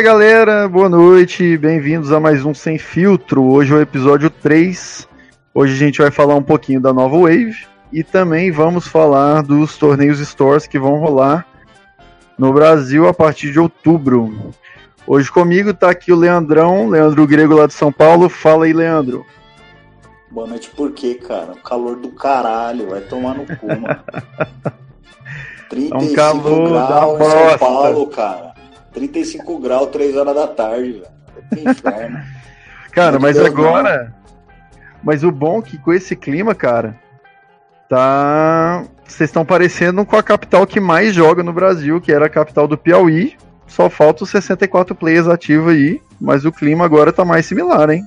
Fala, galera, boa noite, bem-vindos a mais um Sem Filtro. Hoje é o episódio 3. Hoje a gente vai falar um pouquinho da nova Wave e também vamos falar dos torneios Stores que vão rolar no Brasil a partir de outubro. Hoje comigo tá aqui o Leandrão, Leandro Grego lá de São Paulo. Fala aí, Leandro. Boa noite, por quê, cara? O calor do caralho, vai tomar no cu, mano. 35 É um calor graus em São. Paulo, cara. 35 graus, 3 horas da tarde, velho. Inferno. Cara, Meu mas Deus, agora. Mas o bom é que com esse clima, cara, tá. Vocês estão parecendo com a capital que mais joga no Brasil, que era a capital do Piauí. Só faltam os 64 players ativos aí, mas o clima agora tá mais similar, hein?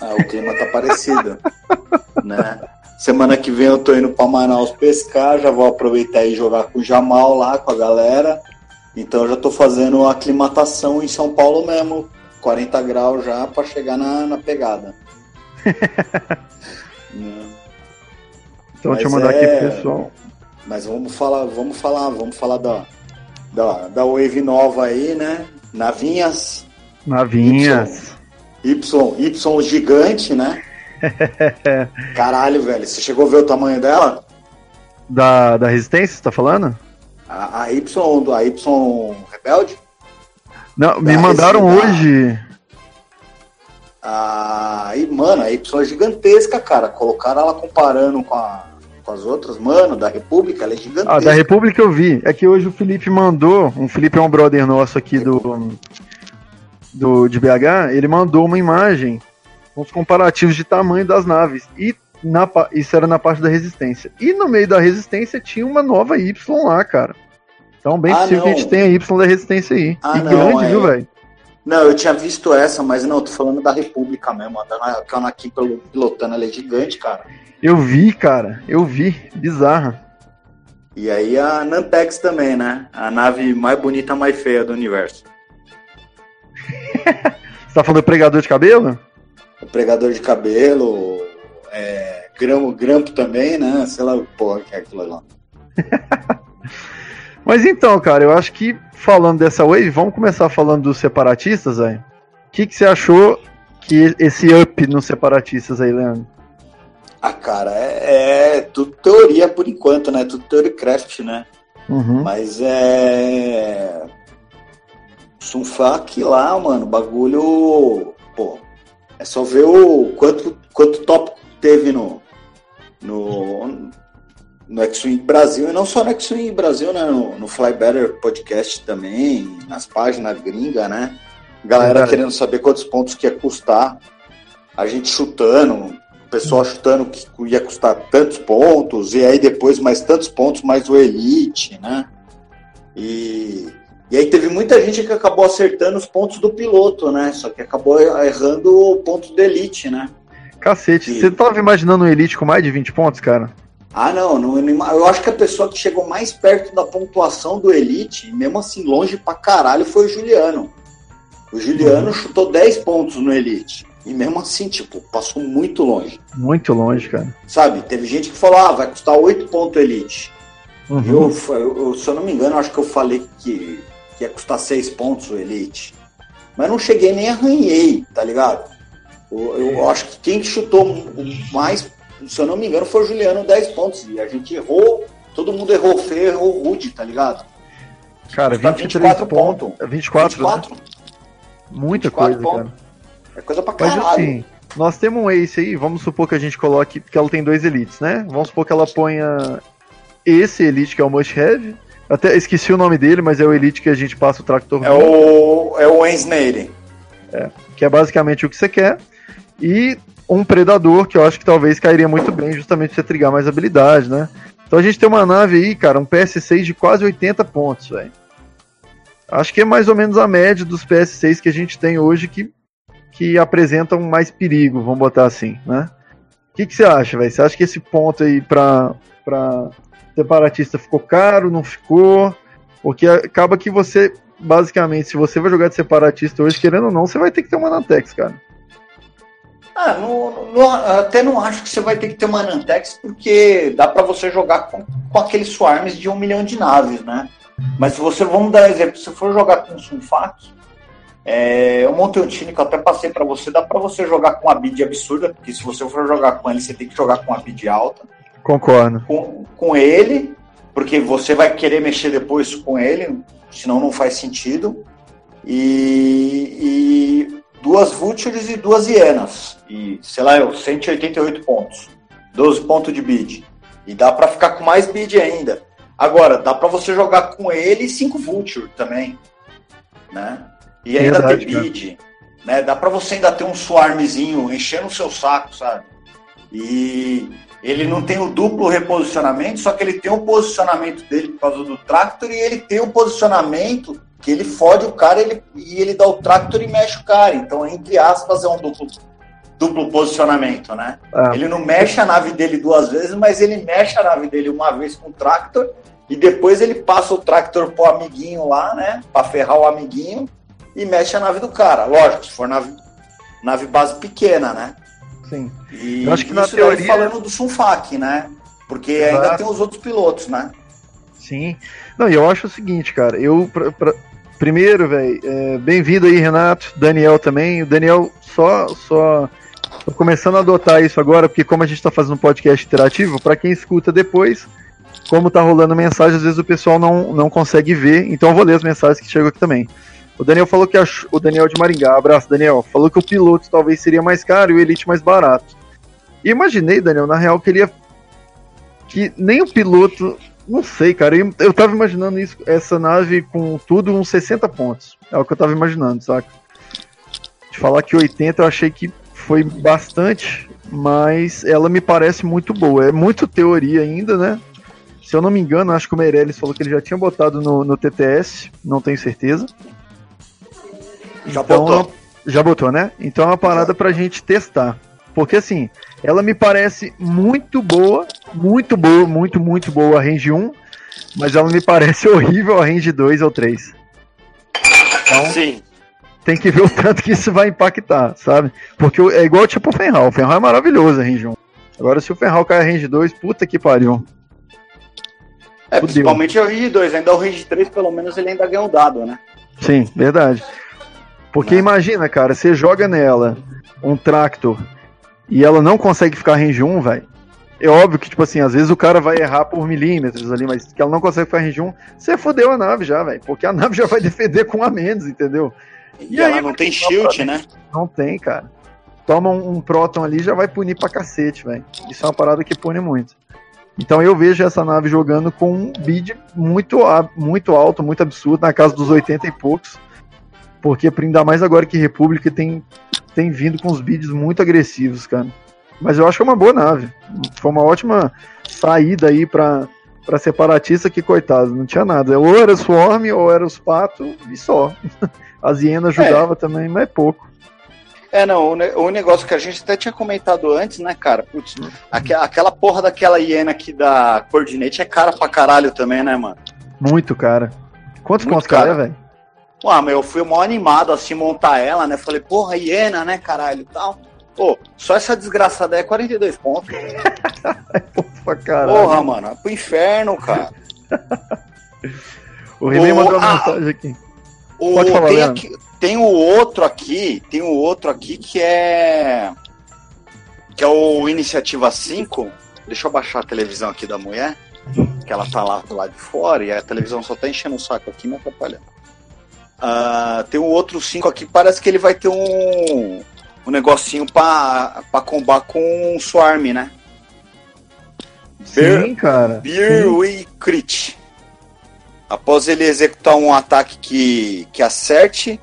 Ah, o clima tá parecido. né? Semana que vem eu tô indo pra Manaus pescar, já vou aproveitar e jogar com o Jamal lá, com a galera. Então eu já tô fazendo aclimatação em São Paulo mesmo. 40 graus já pra chegar na, na pegada. Né? Então deixa eu Mas mandar aqui é- pro pessoal. Mas vamos falar, vamos falar, vamos falar da, da, da Wave nova aí, né? Navinhas, Navinhas. Y, Y gigante, né? Caralho, velho, você chegou a ver o tamanho dela? Da, da Resistência, você tá falando? A, a Y, do- a Y Rebelde? Não, me Da mandaram Resident. hoje. A, e, mano, a Y é gigantesca, cara. Colocaram ela comparando com, a- com as outras, mano, da República, ela é gigantesca. Ah, da República eu vi. É que hoje o Felipe mandou, um Felipe é um brother nosso aqui do, do de BH, ele mandou uma imagem com os comparativos de tamanho das naves. E na, isso era na parte da resistência. E no meio da resistência tinha uma nova Y lá, cara. Então bem Ah, possível que a gente tenha a Y da resistência aí. Ah, e não, grande, é. viu, velho? Não, eu tinha visto essa, mas não, eu tô falando da República mesmo. A ela aqui pelo- pilotando, ela é gigante, cara. Eu vi, cara. Eu vi. Bizarra. E aí a Nantex também, né? A nave mais bonita, mais feia do universo. Você tá falando do pregador de cabelo? O pregador de cabelo, é, grampo, grampo também, né? Sei lá, porra, que é aquilo lá. Mas então, cara, eu acho que falando dessa wave, vamos começar falando dos separatistas, velho. O que, que você achou que esse up nos separatistas aí, Leandro? Ah, cara, é, é tudo teoria por enquanto, né? Tudo theorycraft, né? Uhum. Mas é. Sunfak lá, mano, bagulho. Pô, é só ver o quanto, quanto tópico teve no. No. No X-Wing Brasil, e não só no X-Wing Brasil, né? No, no Fly Better Podcast também, nas páginas gringa, né? Galera Verdade. querendo saber quantos pontos que ia custar. A gente chutando, o pessoal chutando que ia custar tantos pontos, e aí depois mais tantos pontos, mais o Elite, né? E, e aí teve muita gente que acabou acertando os pontos do piloto, né? Só que acabou errando o ponto do Elite, né? Cacete, Sim. você tava imaginando um Elite com mais de 20 pontos, cara? Ah, não, não, eu acho que a pessoa que chegou mais perto da pontuação do Elite, mesmo assim longe pra caralho, foi o Juliano. O Juliano chutou 10 pontos no Elite. E mesmo assim, tipo, passou muito longe. Muito longe, cara. Sabe? Teve gente que falou, ah, vai custar 8 pontos Elite. Uhum. Eu, eu- se eu não me engano, acho que eu falei que, que ia custar 6 pontos o Elite. Mas não cheguei nem arranhei, tá ligado? Eu, eu acho que quem chutou mais, se eu não me engano, foi o Juliano 10 pontos. E a gente errou, todo mundo errou feio, errou rude, tá ligado? Cara, Tá 23 24 pontos. pontos. É 24, né? 24. Muita 24 coisa, pontos. cara. É coisa pra Mas caralho. assim, nós temos um Ace aí, vamos supor que a gente coloque, que ela tem dois Elites, né? Vamos supor que ela ponha esse Elite, que é o Must Have. Até esqueci o nome dele, mas é o Elite que a gente passa o Tractor É o, é o Ensnade. que é basicamente o que você quer. E um Predador, que eu acho que talvez cairia muito bem, justamente pra você trigar mais habilidade, né? Então a gente tem uma nave aí, cara, um PS6 de quase 80 pontos, velho. Acho que é mais ou menos a média dos PS6 que a gente tem hoje que, que apresentam mais perigo, vamos botar assim, né? O que, você acha, velho? Você acha que esse ponto aí pra, pra separatista ficou caro, não ficou? Porque acaba que você, basicamente, se você vai jogar de separatista hoje, querendo ou não, você vai ter que ter uma Nantex, cara. Ah, não- não- até não acho que você vai ter que ter uma Nantex, porque dá pra você jogar com, com aqueles swarms de um milhão de naves, né? Mas se você, vamos dar um exemplo, se for jogar com Sunfac, É, eu montei um time que eu até passei para você, dá para você jogar com uma bid absurda, porque se você for jogar com ele, você tem que jogar com uma bid alta. Concordo. Com, com ele, porque você vai querer mexer depois com ele, senão não faz sentido. E, e duas Vultures e duas Hienas. E, sei lá, 188 pontos. 12 pontos de bid. E dá para ficar com mais bid ainda. Agora, dá para você jogar com ele e 5 Vulture também. Né? E ainda Verdade, ter bid. Né? Dá para você ainda ter um swarmzinho enchendo o seu saco, sabe? E ele não tem o duplo reposicionamento, só que ele tem o posicionamento dele por causa do tractor e ele tem o posicionamento que ele fode o cara ele, e ele dá o tractor e mexe o cara. Então, entre aspas, é um duplo, duplo posicionamento, né? Ah. Ele não mexe a nave dele duas vezes, mas ele mexe a nave dele uma vez com o tractor e depois ele passa o tractor pro amiguinho lá, né? Pra ferrar o amiguinho e mexe a nave do cara. Lógico, se for nave, nave base pequena, né? Sim. E eu acho que na teoria falando do Sunfac, né? Porque Exato. ainda tem os outros pilotos, né? Sim. Não, e eu acho o seguinte, cara, eu pra, pra... primeiro, velho, é, bem-vindo aí, Renato, Daniel também. O Daniel só só tô começando a adotar isso agora, porque como a gente tá fazendo um podcast interativo, para quem escuta depois, como tá rolando mensagem, às vezes o pessoal não, não consegue ver, então eu vou ler as mensagens que chegam aqui também. O Daniel falou que ach... o Daniel de Maringá, abraço Daniel, falou que o piloto talvez seria mais caro e o Elite mais barato. E imaginei, Daniel, na real, que ele ia... que nem o piloto, não sei, cara, eu, tava imaginando isso, essa nave com tudo uns 60 pontos. É o que eu tava imaginando, saca? De falar que 80 eu achei que foi bastante, mas ela me parece muito boa. É muito teoria ainda, né? Se eu não me engano, acho que o Meirelles falou que ele já tinha botado no, no TTS, não tenho certeza. Já então, botou. Já botou, né? Então é uma parada pra gente testar. Porque assim, ela me parece muito boa, muito boa, muito, muito boa a range 1, mas ela me parece horrível a range 2 ou 3. Então, Sim. Tem que ver o tanto que isso vai impactar, sabe? Porque é igual tipo o Fenral. O Fenral é maravilhoso a range 1. Agora se o Fenral cai a range 2, puta que pariu. É, Fudeu. principalmente a range 2. Ainda o range 3, pelo menos, ele ainda ganha um dado, né? Sim, verdade. Porque imagina, cara, você joga nela um Tractor e ela não consegue ficar range 1, velho. É óbvio que, tipo assim, às vezes o cara vai errar por milímetros ali, mas que ela não consegue ficar range 1, você fodeu a nave já, velho. Porque a nave já vai defender com a menos, entendeu? E, e ela aí, não tem shield, né? Não tem, cara. Toma um, um Proton ali já vai punir pra cacete, velho. Isso é uma parada que pune muito. Então eu vejo essa nave jogando com um bid muito, muito alto, muito absurdo, na casa dos 80 e poucos. Porque ainda mais agora que República tem, tem vindo com os bids muito agressivos, cara. Mas eu acho que é uma boa nave. Foi uma ótima saída aí pra, pra separatista que, coitado, não tinha nada. Ou era Swarm, ou era os patos, e só. As hienas ajudava é. também, mas é pouco. É, não, o, ne o, negócio que a gente até tinha comentado antes, né, cara? Putz, aqu aquela porra daquela hiena aqui da Coordinate é cara pra caralho também, né, mano? Muito cara. Quantos pontos cara, velho? Pô, meu, eu fui mó animado assim montar ela, né? Falei, porra, hiena, né, caralho e tal. Pô, só essa desgraçada é 42 pontos. Porra, caralho. Porra, mano, é pro inferno, cara. o René mandou uma mensagem aqui. O, Pode falar, tem, aqui, tem o outro aqui, tem o outro aqui que é. Que é o Iniciativa 5. Deixa eu baixar a televisão aqui da mulher. Que ela tá lá do lado de fora e a televisão só tá enchendo o saco aqui me atrapalhando. Uh, tem um outro 5 aqui, parece que ele vai ter um, um negocinho pra, pra combar com um Swarm, né? Sim, cara. Beer Sim. Crit. Após ele executar um ataque que, que acerte,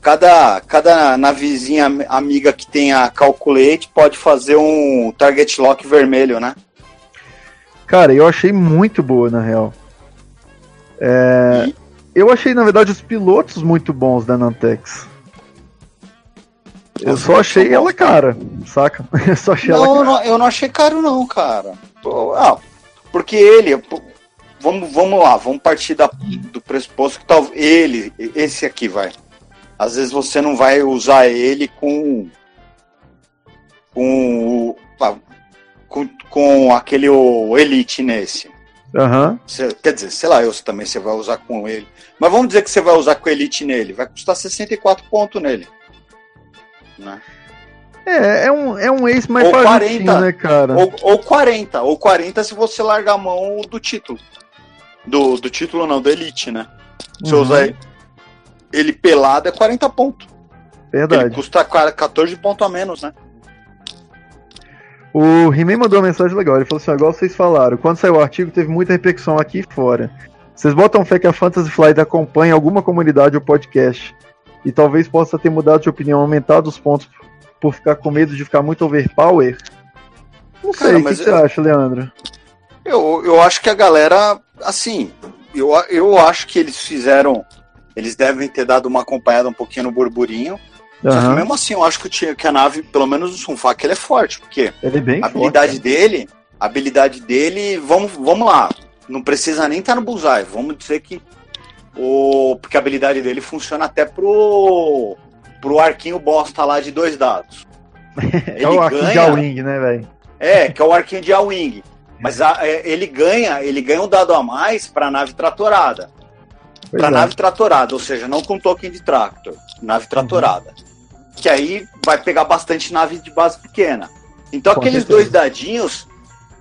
cada, cada navezinha amiga que tenha Calculate pode fazer um Target Lock vermelho, né? Cara, eu achei muito boa, na real. É, e, eu achei, na verdade, os pilotos muito bons da Nantex. Eu só achei ela cara, saca? Eu só achei não, ela cara. Não, eu não achei caro não, cara. Ah, porque ele, vamos, vamos lá, vamos partir da, do pressuposto que talvez ele, esse aqui vai. Às vezes você não vai usar ele com com com, com aquele o Elite nesse. Aham. Você- quer dizer, sei lá, eu também você vai usar com ele. Mas vamos dizer que você vai usar com Elite nele. Vai custar 64 pontos nele. Né? É, é um, é um ace mais Ou fajutinho, 40. né, cara? Ou, ou 40. Ou 40 se você largar a mão do título. Do, do título não, do Elite, né? Se eu Uhum. usar ele, ele pelado é 40 pontos. Ele Verdade. custa 14 pontos a menos, né? O He-Man mandou uma mensagem legal. Ele falou assim: igual vocês falaram, quando saiu o artigo, teve muita repercussão aqui e fora. Vocês botam fé que a Fantasy Flight acompanha alguma comunidade ou podcast. E talvez possa ter mudado de opinião, aumentado os pontos por ficar com medo de ficar muito overpower? Não sei, o que você eu- acha, Leandro? Eu, eu acho que a galera, assim, eu, eu acho que eles fizeram. Eles devem ter dado uma acompanhada um pouquinho no burburinho. Aham. mesmo assim, eu acho que, o ti- que a nave, pelo menos o Sunfak, ele é forte, porque Ele é bem a forte. habilidade dele, a habilidade dele, vamos, vamos lá, não precisa nem estar no bullseye, vamos dizer que o porque a habilidade dele funciona até pro pro arquinho bosta lá de dois dados. É o Aki de Wing, né, velho? É, que é o arquinho de A-Wing. Mas a- é, ele ganha, ele ganha um dado a mais para nave tratorada. Para é. nave tratorada, ou seja, não com token de tractor, nave tratorada. Que aí vai pegar bastante nave de base pequena. Então Com aqueles certeza. dois dadinhos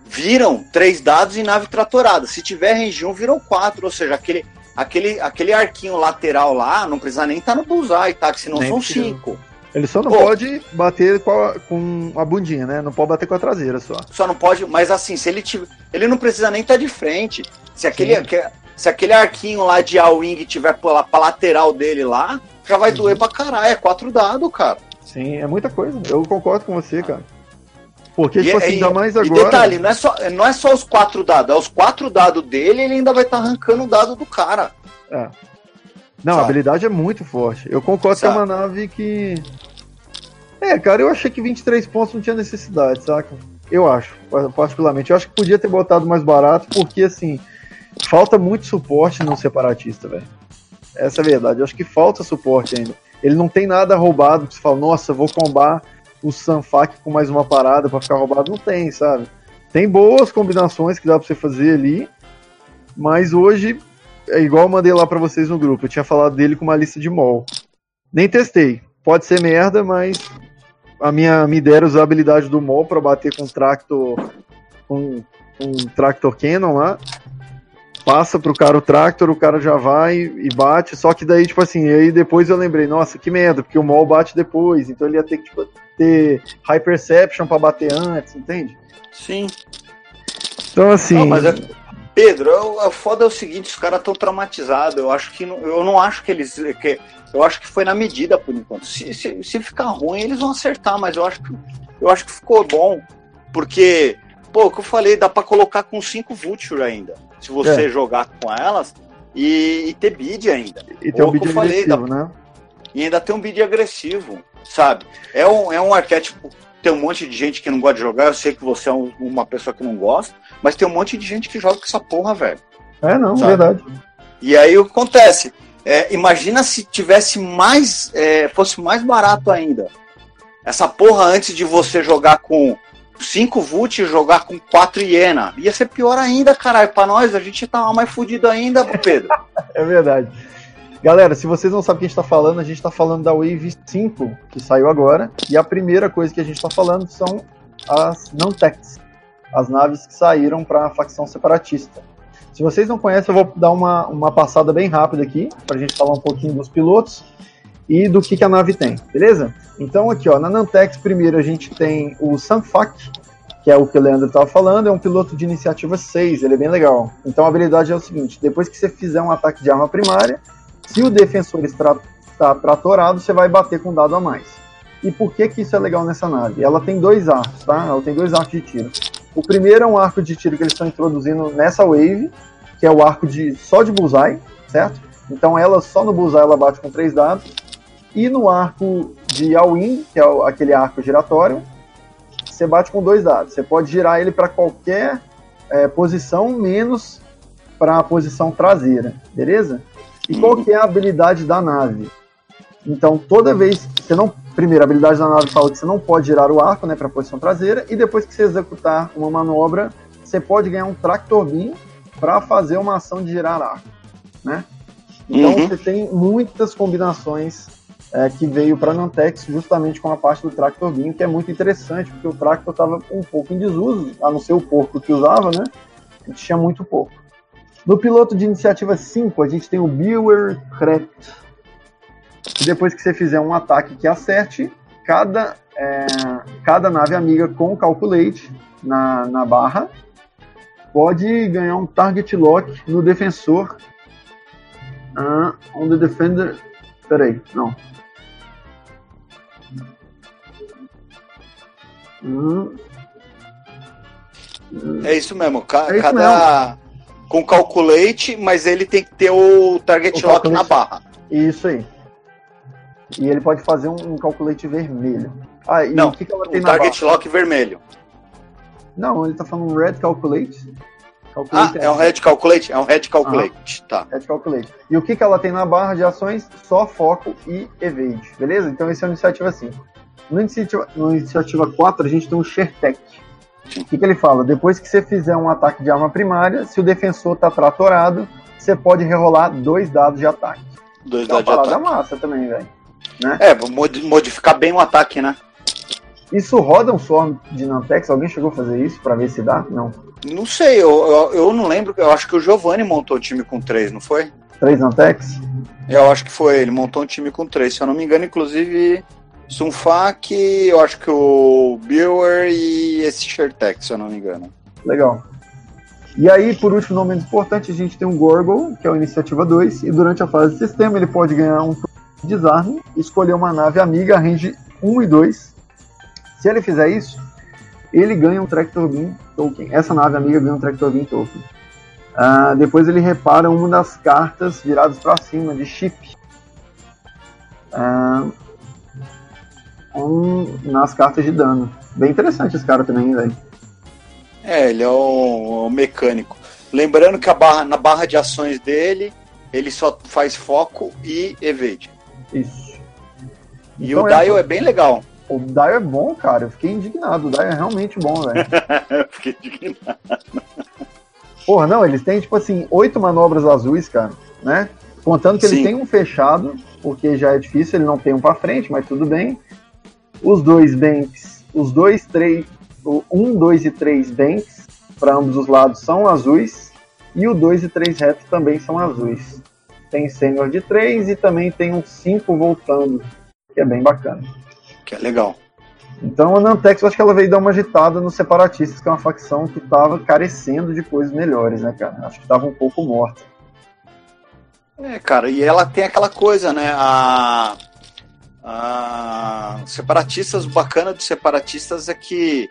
viram três dados em nave tratorada. Se tiver range 1, viram quatro, ou seja, aquele aquele aquele arquinho lateral lá não precisa nem estar no bullseye, tá? Que senão Nem são precisa. cinco. Ele só não Pô. pode bater com a, com a bundinha, né? Não pode bater com a traseira só. Só não pode, mas assim, se ele tiver, ele não precisa nem estar de frente. Se aquele, Sim. se aquele arquinho lá de A-Wing tiver pra, pra lateral dele lá, já vai Uhum. doer pra caralho. É quatro dados, cara. Sim, é muita coisa. Eu concordo com você, cara. Porque, E, tipo assim, e- ainda mais e agora. detalhe, não é, só, não é só os quatro dados, é os quatro dados dele ele ainda vai estar arrancando o dado do cara. Não, a Sabe? habilidade é muito forte. Eu concordo Sabe? que é uma nave que. É, cara, eu achei que 23 pontos não tinha necessidade, saca? Eu acho, particularmente. Eu acho que podia ter botado mais barato, porque, assim, falta muito suporte no separatista, velho. Essa é a verdade. Eu acho que falta suporte ainda. Ele não tem nada roubado que você fala, nossa, vou combar o Sanfac com mais uma parada pra ficar roubado. Não tem, sabe? Tem boas combinações que dá pra você fazer ali, mas hoje é igual eu mandei lá pra vocês no grupo. Eu tinha falado dele com uma lista de mol. Nem testei. Pode ser merda, mas a minha, minha ideia era usar a habilidade do mol pra bater com tractor. Com um tractor cannon lá. Passa pro cara o tractor, o cara já vai e bate. Só que daí, tipo assim, aí depois eu lembrei, nossa, que merda, porque o mol bate depois. Então ele ia ter que tipo, ter high perception pra bater antes, entende? Sim. Então assim. Não, mas é- Pedro, a foda é o seguinte, os caras estão traumatizados. Eu acho que não- eu não acho que eles. Que, eu acho que foi na medida por enquanto. Se, se, se ficar ruim, eles vão acertar, mas eu acho que eu acho que ficou bom. Porque, pô, o que eu falei, dá pra colocar com 5 Vulture ainda. Se você jogar com elas e, e ter bid ainda. e tem um o que eu vídeo falei, agressivo, né? E ainda tem um bid agressivo, sabe? É um, é um arquétipo. Tem um monte de gente que não gosta de jogar. Eu sei que você é um- uma pessoa que não gosta, mas tem um monte de gente que joga com essa porra, velho. É, não, Sabe? verdade. E aí o que acontece? É, imagina se tivesse mais. é, fosse mais barato ainda. Essa porra antes de você jogar com 5 Vult e jogar com 4 Iena. Ia ser pior ainda, caralho. Pra nós, a gente tava mais fudido ainda, Pedro. É verdade. Galera, se vocês não sabem o que a gente tá falando, a gente tá falando da Wave 5, que saiu agora. E a primeira coisa que a gente tá falando são as Nantex, as naves que saíram para a facção separatista. Se vocês não conhecem, eu vou dar uma, uma passada bem rápida aqui, pra gente falar um pouquinho dos pilotos e do que, que a nave tem, beleza? Então aqui, ó, na Nantex primeiro a gente tem o Sanfac, que é o que o Leandro estava falando, é um piloto de iniciativa 6, ele é bem legal. Então a habilidade é o seguinte, depois que você fizer um ataque de arma primária, se o defensor está, está tratorado, você vai bater com um dado a mais. E por que que isso é legal nessa nave? Ela tem dois arcos, tá? Ela tem dois arcos de tiro. O primeiro é um arco de tiro que eles estão introduzindo nessa wave, que é o arco de só de bullseye, certo? Então ela só no bullseye ela bate com três dados. E no arco de all-in, que é aquele arco giratório, você bate com dois dados. Você pode girar ele para qualquer é, posição, menos para a posição traseira, beleza? E qual que é a habilidade da nave? Então, toda vez que você não. Primeiro, a habilidade da nave fala que você não pode girar o arco né, para a posição traseira, e depois que você executar uma manobra, você pode ganhar um Tractor Beam para fazer uma ação de girar arco, né? Então Uhum. você tem muitas combinações é, que veio para Nantex justamente com a parte do Tractor Beam, que é muito interessante, porque o Tractor estava um pouco em desuso, a não ser o porco que usava, né? A gente tinha muito pouco. No piloto de iniciativa 5, a gente tem o Buer Kret. E depois que você fizer um ataque que acerte, cada, é, cada nave amiga com Calculate na, na barra pode ganhar um Target Lock no defensor. Ah, on the Defender. Peraí, não. Hum, É isso mesmo. ca- É isso cada. Com calculate, mas ele tem que ter o target O lock na barra. Isso aí. E ele pode fazer um, um calculate vermelho. Ah, e Não, o que, que ela O tem na target barra? lock vermelho. Não, ele tá falando red calculate. Ah, calculate é um red calculate? É um red calculate. Tá. red calculate. E o que, que ela tem na barra de ações? Só foco e evade, beleza? Então esse é o iniciativa 5. No iniciativa, no iniciativa 4, a gente tem o Shertech. O que, que ele fala? Depois que você fizer um ataque de arma primária, se o defensor tá tratorado, você pode rerolar dois dados de ataque. Dois É uma dados de ataque. massa também, velho. É, vou mod- modificar bem o ataque, né? Isso roda um Swarm de Nantex? Alguém chegou a fazer isso pra ver se dá? Não. Não sei, eu, eu, eu não lembro. Eu acho que o Giovanni montou o time com três, não foi? Três Nantex? Eu acho que foi, ele montou um time com três. Se eu não me engano, inclusive, Sunfak, eu acho que o Brewer e esse Shertek, se eu não me engano. Legal. E aí, por último, não menos importante, a gente tem o Gorgle, que é o Iniciativa 2, e durante a fase de sistema ele pode ganhar um de desarme escolher uma nave amiga, range 1 e 2. Se ele fizer isso, ele ganha um Tractor Beam Token. Essa nave amiga ganha um Tractor Beam Token. Ah, depois ele repara uma das cartas viradas para cima, de chip. Ah, um, nas cartas de dano. Bem interessante esse cara também, velho. É, ele é o, o mecânico. Lembrando que a barra, na barra de ações dele, ele só faz foco e evade. Isso. E Então o essa- Dial é bem legal. O Dio é bom, cara. Eu fiquei indignado. O Dio é realmente bom, velho. Fiquei indignado. Porra, não, eles têm, tipo assim, oito manobras azuis, cara, né? Contando que Sim. ele tem um fechado, porque já é difícil, ele não tem um pra frente, mas tudo bem. Os dois banks, os dois, três, o um, dois e três banks, para ambos os lados, são azuis. E o dois e três retos também são azuis. Tem sênior de três e também tem um cinco voltando, que é bem bacana. Que é legal. Então a Nantex, eu acho que ela veio dar uma agitada nos separatistas, que é uma facção que estava carecendo de coisas melhores, né, cara? Acho que estava um pouco morta. É, cara, e ela tem aquela coisa, né? A, a separatistas, o bacana dos separatistas é que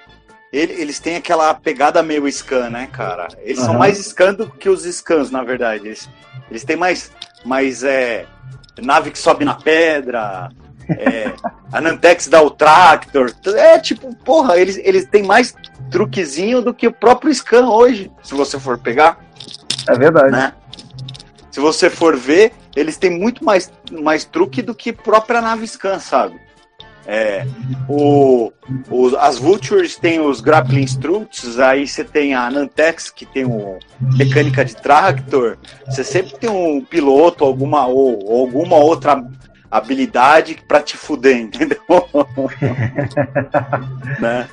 ele- eles têm aquela pegada meio scan, né, cara? Eles são Aham. mais scan do que os scans, na verdade. Eles, eles têm mais, mais é, nave que sobe na pedra, é, a Nantex dá o tractor. É tipo, porra, eles, eles têm mais truquezinho do que o próprio scan hoje, se você for pegar É verdade. né? Se você for ver, eles têm muito mais, mais truque do que própria nave scan, sabe? É, o, o- as Vultures têm os Grappling Struts, aí você tem a Nantex, que tem o mecânica de tractor, você sempre tem um piloto alguma, ou, ou alguma outra habilidade pra te fuder, entendeu? né?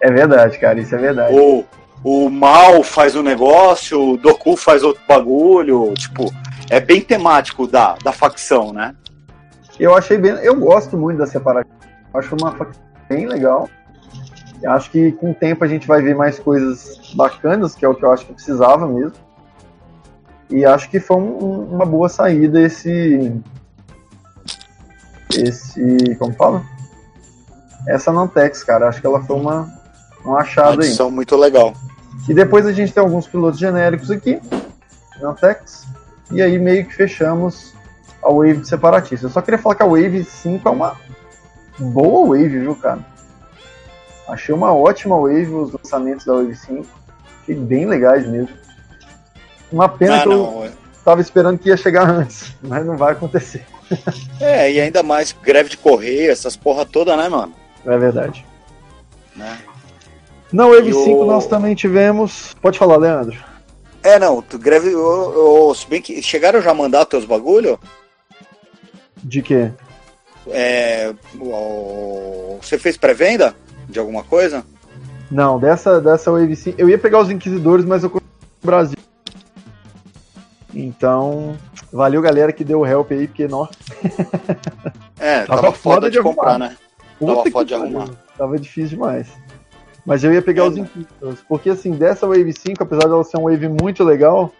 É verdade, cara, isso é verdade. Ou o Mal faz um negócio, o Doku faz outro bagulho, tipo, é bem temático da, da facção, né? Eu achei bem. Eu gosto muito da separação. Acho uma facção bem legal. Acho que com o tempo a gente vai ver mais coisas bacanas, que é o que eu acho que precisava mesmo. E acho que foi um- uma boa saída esse. Esse. Como fala? Essa Nantex, cara. Acho que ela foi uma, um Uma achado aí. edição muito legal. E depois a gente tem alguns pilotos genéricos aqui, Nantex, e aí meio que fechamos a Wave de separatista. Eu só queria falar que a Wave 5 é uma boa Wave, viu, cara? Achei uma ótima Wave os lançamentos da Wave 5. Achei bem legais mesmo. Uma pena Ah, que eu não. tava esperando que ia chegar antes, mas não vai acontecer. É, e ainda mais greve de correio, essas porra toda, né, mano? É verdade. Né? Na Wave E o- 5 nós também tivemos. Pode falar, Leandro. É, não, tu greve. Se bem que chegaram já a mandar teus bagulho? De quê? É, o, você fez pré-venda de alguma coisa? Não, dessa, dessa Wave 5. Eu ia pegar os Inquisidores, mas eu no Brasil. Então, valeu galera que deu o help aí, porque nossa. É, tava, tava foda, de, de comprar, né? Tava foda de arrumar. Tava difícil demais. Mas eu ia pegar é, os Inquisitors, porque assim, dessa Wave 5, apesar dela ser uma Wave muito legal,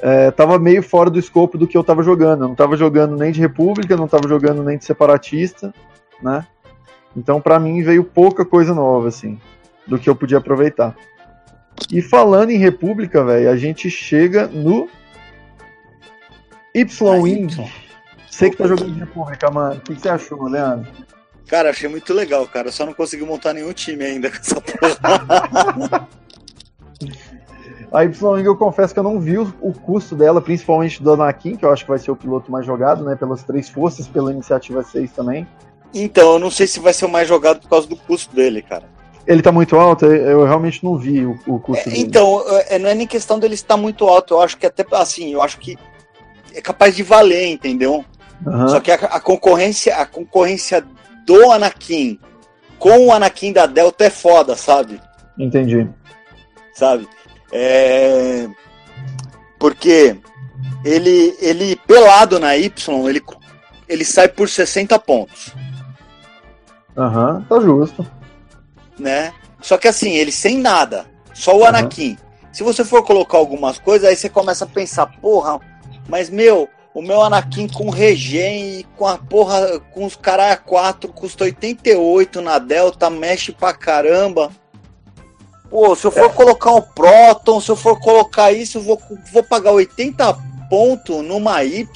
é, tava meio fora do escopo do que eu tava jogando. Eu não tava jogando nem de República, não tava jogando nem de Separatista, né? Então para mim veio pouca coisa nova, assim, do que eu podia aproveitar. E falando em República, velho, a gente chega no Y-Wing. Você que tá jogando de República, mano. O que, que você achou, Leandro? Cara, achei muito legal, cara. Só não consegui montar nenhum time ainda com essa porra. A Y-Wing eu confesso que eu não vi o, custo dela, principalmente do Anakin, que eu acho que vai ser o piloto mais jogado, né? Pelas três forças, pela iniciativa 6 também. Então, eu não sei se vai ser o mais jogado por causa do custo dele, cara. Ele tá muito alto? Eu realmente não vi o, o custo é, dele. Então, é, não é nem questão dele estar muito alto, eu acho que até assim, eu acho que é capaz de valer, entendeu? Uhum. Só que a, a, concorrência, a concorrência do Anakin com o Anakin da Delta é foda, sabe? Entendi. Sabe? É... Porque ele, ele pelado na Y, ele, ele sai por 60 pontos. Aham, uhum, tá justo. Né? Só que assim, ele sem nada, só o Anakin. Uhum. Se você for colocar algumas coisas, aí você começa a pensar, porra, mas meu, o meu Anakin com regen e com a porra, com os caralho 4, custa 88 na Delta, mexe pra caramba. Pô, se eu for é. colocar um Proton, se eu for colocar isso, eu vou, vou pagar 80 pontos numa Y.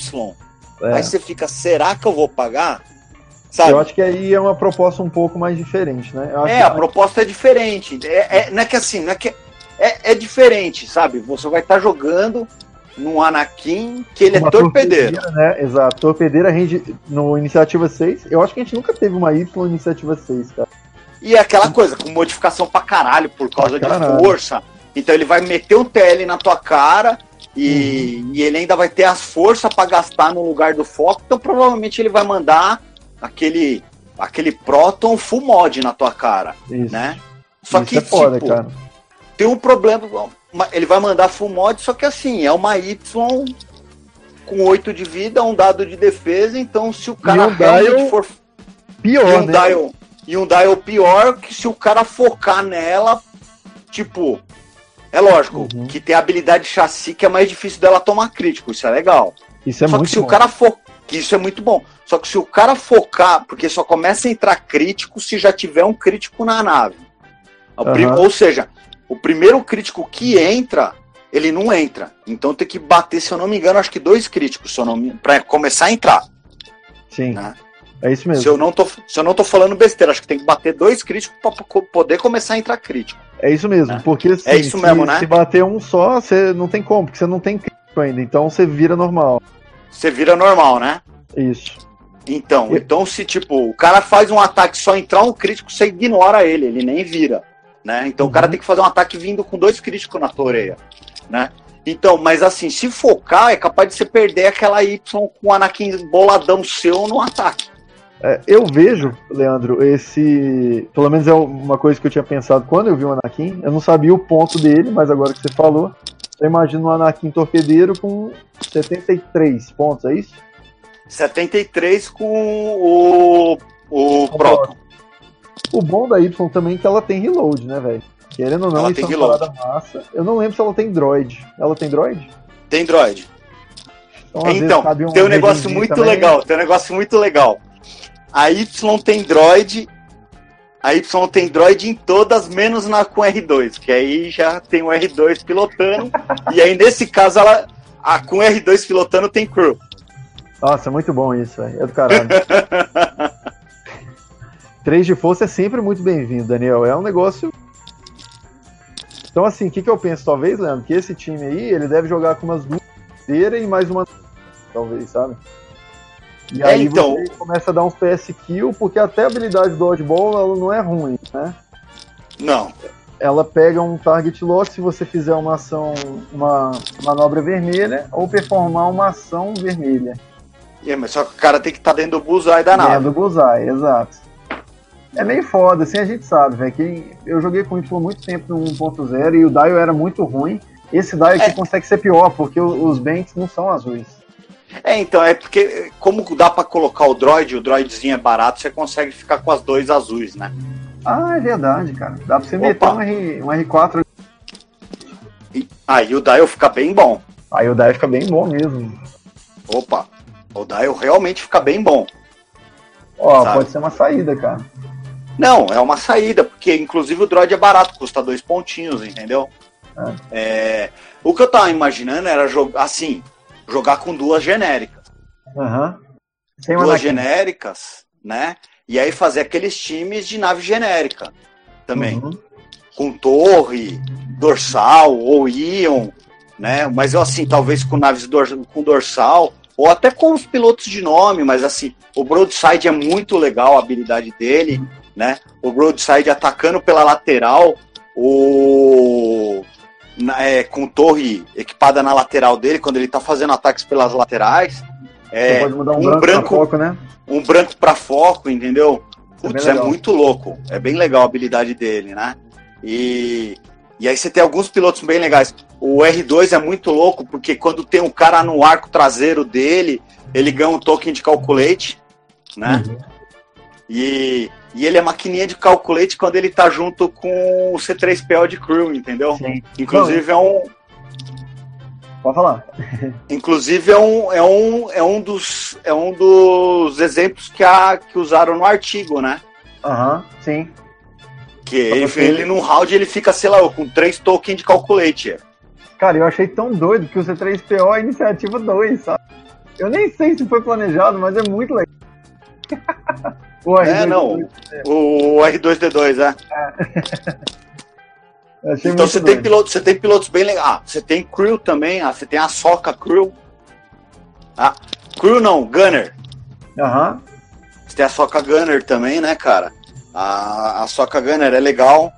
É. Aí você fica, será que eu vou pagar? Sabe? Eu acho que aí é uma proposta um pouco mais diferente, né? é, a proposta é diferente. É, é, não é que assim, não é que. É, é diferente, sabe? Você vai estar tá jogando, no Anakin, que ele é uma é torpedeiro. Né? Exato, torpedeira rende no Iniciativa 6. Eu acho que a gente nunca teve uma Y no Iniciativa 6, cara. E é aquela coisa, com modificação pra caralho, por causa de força. Então ele vai meter um TL na tua cara e, uhum. e ele ainda vai ter as forças para gastar no lugar do foco. Então provavelmente ele vai mandar aquele aquele Proton full mod na tua cara, Isso. né? Só Isso que é foda, tipo, cara. tem um problema, ele vai mandar full mod, só que assim, é uma Y com 8 de vida, um dado de defesa, então se o cara um realmente for. Pior, e um né? Dial, e um dial pior que se o cara focar nela, tipo. É lógico uhum. que tem a habilidade chassi que é mais difícil dela tomar crítico, isso é legal. Isso é só muito que se bom. o cara for, isso é muito bom. Só que se o cara focar, porque só começa a entrar crítico se já tiver um crítico na nave. Uhum. Ou seja, o primeiro crítico que entra, ele não entra. Então tem que bater, se eu não me engano, acho que dois críticos, se eu não me... pra começar a entrar. Sim. Né? É isso mesmo. Se eu, não tô, se eu não tô falando besteira, acho que tem que bater dois críticos para poder começar a entrar crítico. É isso mesmo, né? porque assim, é isso mesmo, se, né? se bater um só, você não tem como, porque você não tem crítico ainda, então você vira normal. Você vira normal, né? Isso. Então, e... então se tipo, o cara faz um ataque só entrar um crítico, você ignora ele, ele nem vira né? Então uhum. o cara uhum. tem que fazer um ataque vindo com dois críticos na tua orelha, né? Então, mas assim, se focar, é capaz de você perder aquela Y com o Anakin boladão seu no ataque. É, eu vejo, Leandro, esse. Pelo menos é uma coisa que eu tinha pensado quando eu vi o Anakin. Eu não sabia o ponto dele, mas agora que você falou, eu imagino um Anakin torpedeiro com 73 pontos, é isso? 73 com o, o Proton. O bom da Y também é que ela tem reload, né, velho? Querendo ou não, ela isso tem é uma reload. massa. Eu não lembro se ela tem droid. Ela tem droid? Tem droid. Então, então um tem um negócio muito também. legal. Tem um negócio muito legal. A Y tem droid. A Y tem droid em todas, menos na com R2, que aí já tem o R2 pilotando. e aí, nesse caso, ela, a com R2 pilotando tem crew. Nossa, muito bom isso, velho. É do caralho. 3 de força é sempre muito bem-vindo, Daniel. É um negócio. Então, assim, o que, que eu penso, talvez, Leandro? Que esse time aí, ele deve jogar com umas duas e mais uma. Talvez, sabe? E é, aí então... você começa a dar uns PS kill, porque até a habilidade do Oddball ela não é ruim, né? Não. ela pega um target lock se você fizer uma ação, uma manobra vermelha, ou performar uma ação vermelha. É, mas só que o cara tem que estar tá dentro do bullseye da nave. Dentro do bullseye, exato. É meio foda, assim a gente sabe, velho. Eu joguei com ele por muito tempo no 1.0 e o Dial era muito ruim. Esse Dial aqui é. consegue ser pior, porque os banks não são azuis. É, então, é porque como dá para colocar o droid, o droidzinho é barato, você consegue ficar com as dois azuis, né? Ah, é verdade, cara. Dá pra você Opa. meter um, R, um R4. E, aí o dial fica bem bom. Aí o dial fica bem bom mesmo. Opa, o dial realmente fica bem bom. Ó, sabe? pode ser uma saída, cara. Não, é uma saída, porque inclusive o droid é barato, custa dois pontinhos, entendeu? É. É, o que eu tava imaginando era jogar assim, jogar com duas genéricas. Uhum. duas genéricas, né? E aí fazer aqueles times de nave genérica também. Uhum. Com torre, dorsal ou íon, né? Mas eu assim, talvez com naves dor com dorsal, ou até com os pilotos de nome, mas assim, o Broadside é muito legal a habilidade dele, né? O Broadside atacando pela lateral, o é, com torre equipada na lateral dele, quando ele tá fazendo ataques pelas laterais. É, pode mudar um, um branco, branco foco, né? Um branco para foco, entendeu? É Putz, é, é muito louco. É bem legal a habilidade dele, né? E, e aí você tem alguns pilotos bem legais. O R2 é muito louco, porque quando tem um cara no arco traseiro dele, ele ganha um token de calculate, né? Uhum. E, e ele é maquininha de calculate quando ele tá junto com o C3PO de crew, entendeu? Sim. Inclusive é um. Pode falar. Inclusive é um, é um, é um, dos, é um dos exemplos que, a, que usaram no artigo, né? Aham, uhum, sim. Que ele, ele num round ele fica, sei lá, com três tokens de calculate. Cara, eu achei tão doido que o C3PO é iniciativa 2, sabe? Eu nem sei se foi planejado, mas é muito legal. O R2 é, não. O R2D2, é. é. então você tem, pilotos, você tem pilotos bem legais. Ah, você tem crew também. Ah, você tem a Soca Crew. Ah, crew não, Gunner. Aham. Uhum. Você tem a Soca Gunner também, né, cara? A, a Soca Gunner é legal,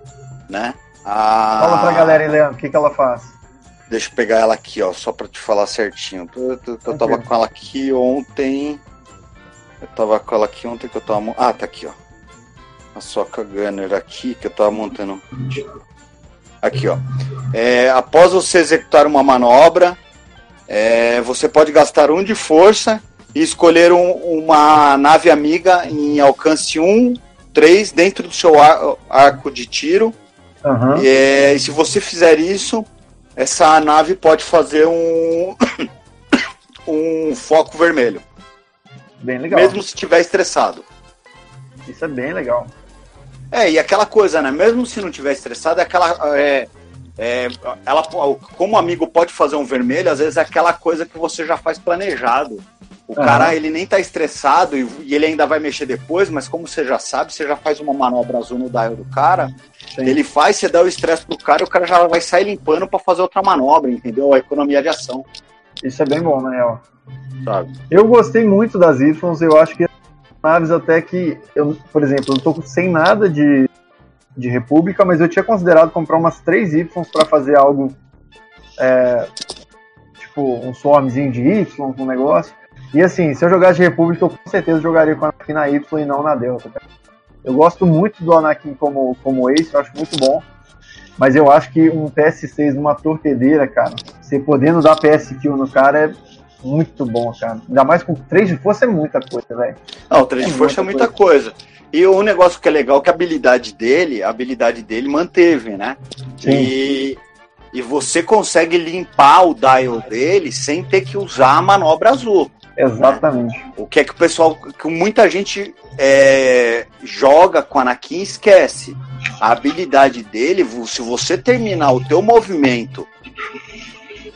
né? A... Fala pra galera aí, Leandro, o que, que ela faz? Deixa eu pegar ela aqui, ó, só pra te falar certinho. Eu, eu, eu tava com ela aqui ontem. Eu tava com ela aqui ontem que eu tava. Ah, tá aqui, ó. A Soca Gunner aqui que eu tava montando. Aqui, ó. É, após você executar uma manobra, é, você pode gastar um de força e escolher um, uma nave amiga em alcance 1, 3 dentro do seu ar, arco de tiro. Uhum. É, e se você fizer isso, essa nave pode fazer um, um foco vermelho. Bem legal. Mesmo se estiver estressado. Isso é bem legal. É, e aquela coisa, né? Mesmo se não estiver estressado, é aquela. É, é, ela, como o amigo pode fazer um vermelho, às vezes é aquela coisa que você já faz planejado. O uhum. cara, ele nem tá estressado e, e, ele ainda vai mexer depois, mas como você já sabe, você já faz uma manobra azul no dial do cara, Sim. ele faz, você dá o estresse pro cara e o cara já vai sair limpando para fazer outra manobra, entendeu? A economia de ação. Isso é bem bom, Manel sabe? Eu gostei muito das Y, eu acho que naves até que, eu, por exemplo, eu tô sem nada de, de República, mas eu tinha considerado comprar umas três Y para fazer algo é, tipo um swarmzinho de Y com um negócio. E assim, se eu jogasse de República, eu com certeza jogaria com a Anakin na Y e não na Delta. Cara. Eu gosto muito do Anakin como, como Ace, eu acho muito bom. Mas eu acho que um PS6 numa torpedeira, cara, você podendo dar PS kill no cara é muito bom, cara. Ainda mais com 3 de força é muita coisa, velho. Não, 3 é de força muita é muita coisa. coisa. E o negócio que é legal é que a habilidade dele, a habilidade dele manteve, né? Sim. E, e você consegue limpar o dial dele sem ter que usar a manobra azul. Exatamente. Né? O que é que o pessoal, que muita gente é, joga com Anakin esquece. A habilidade dele, se você terminar o teu movimento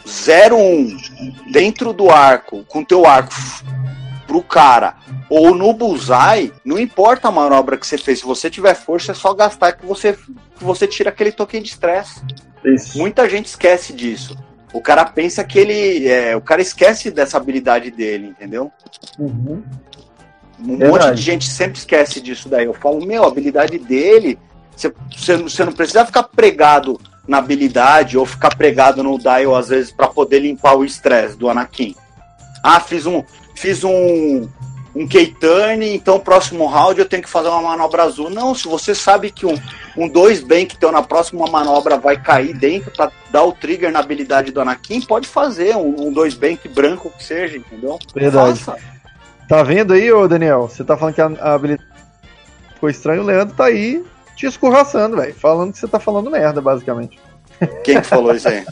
0-1 dentro do arco, com teu arco pro cara, ou no bullseye, não importa a manobra que você fez. Se você tiver força, é só gastar que você, que você tira aquele token de estresse. Muita gente esquece disso. O cara pensa que ele. É, o cara esquece dessa habilidade dele, entendeu? Uhum. Um Verdade. monte de gente sempre esquece disso daí. Eu falo, meu, a habilidade dele Você, você, você não precisa ficar pregado na habilidade ou ficar pregado no dial às vezes para poder limpar o estresse do Anakin. Ah, fiz um fiz um um K-turn, então próximo round eu tenho que fazer uma manobra azul. Não, se você sabe que um, um dois bem que teu na próxima manobra vai cair dentro para dar o trigger na habilidade do Anakin, pode fazer um, um dois bank branco que seja, entendeu? Verdade. Faça. Tá vendo aí, ô Daniel? Você tá falando que a, a habilidade ficou estranho, o Leandro tá aí te escorraçando, velho. Falando que você tá falando merda, basicamente. Quem que falou isso aí?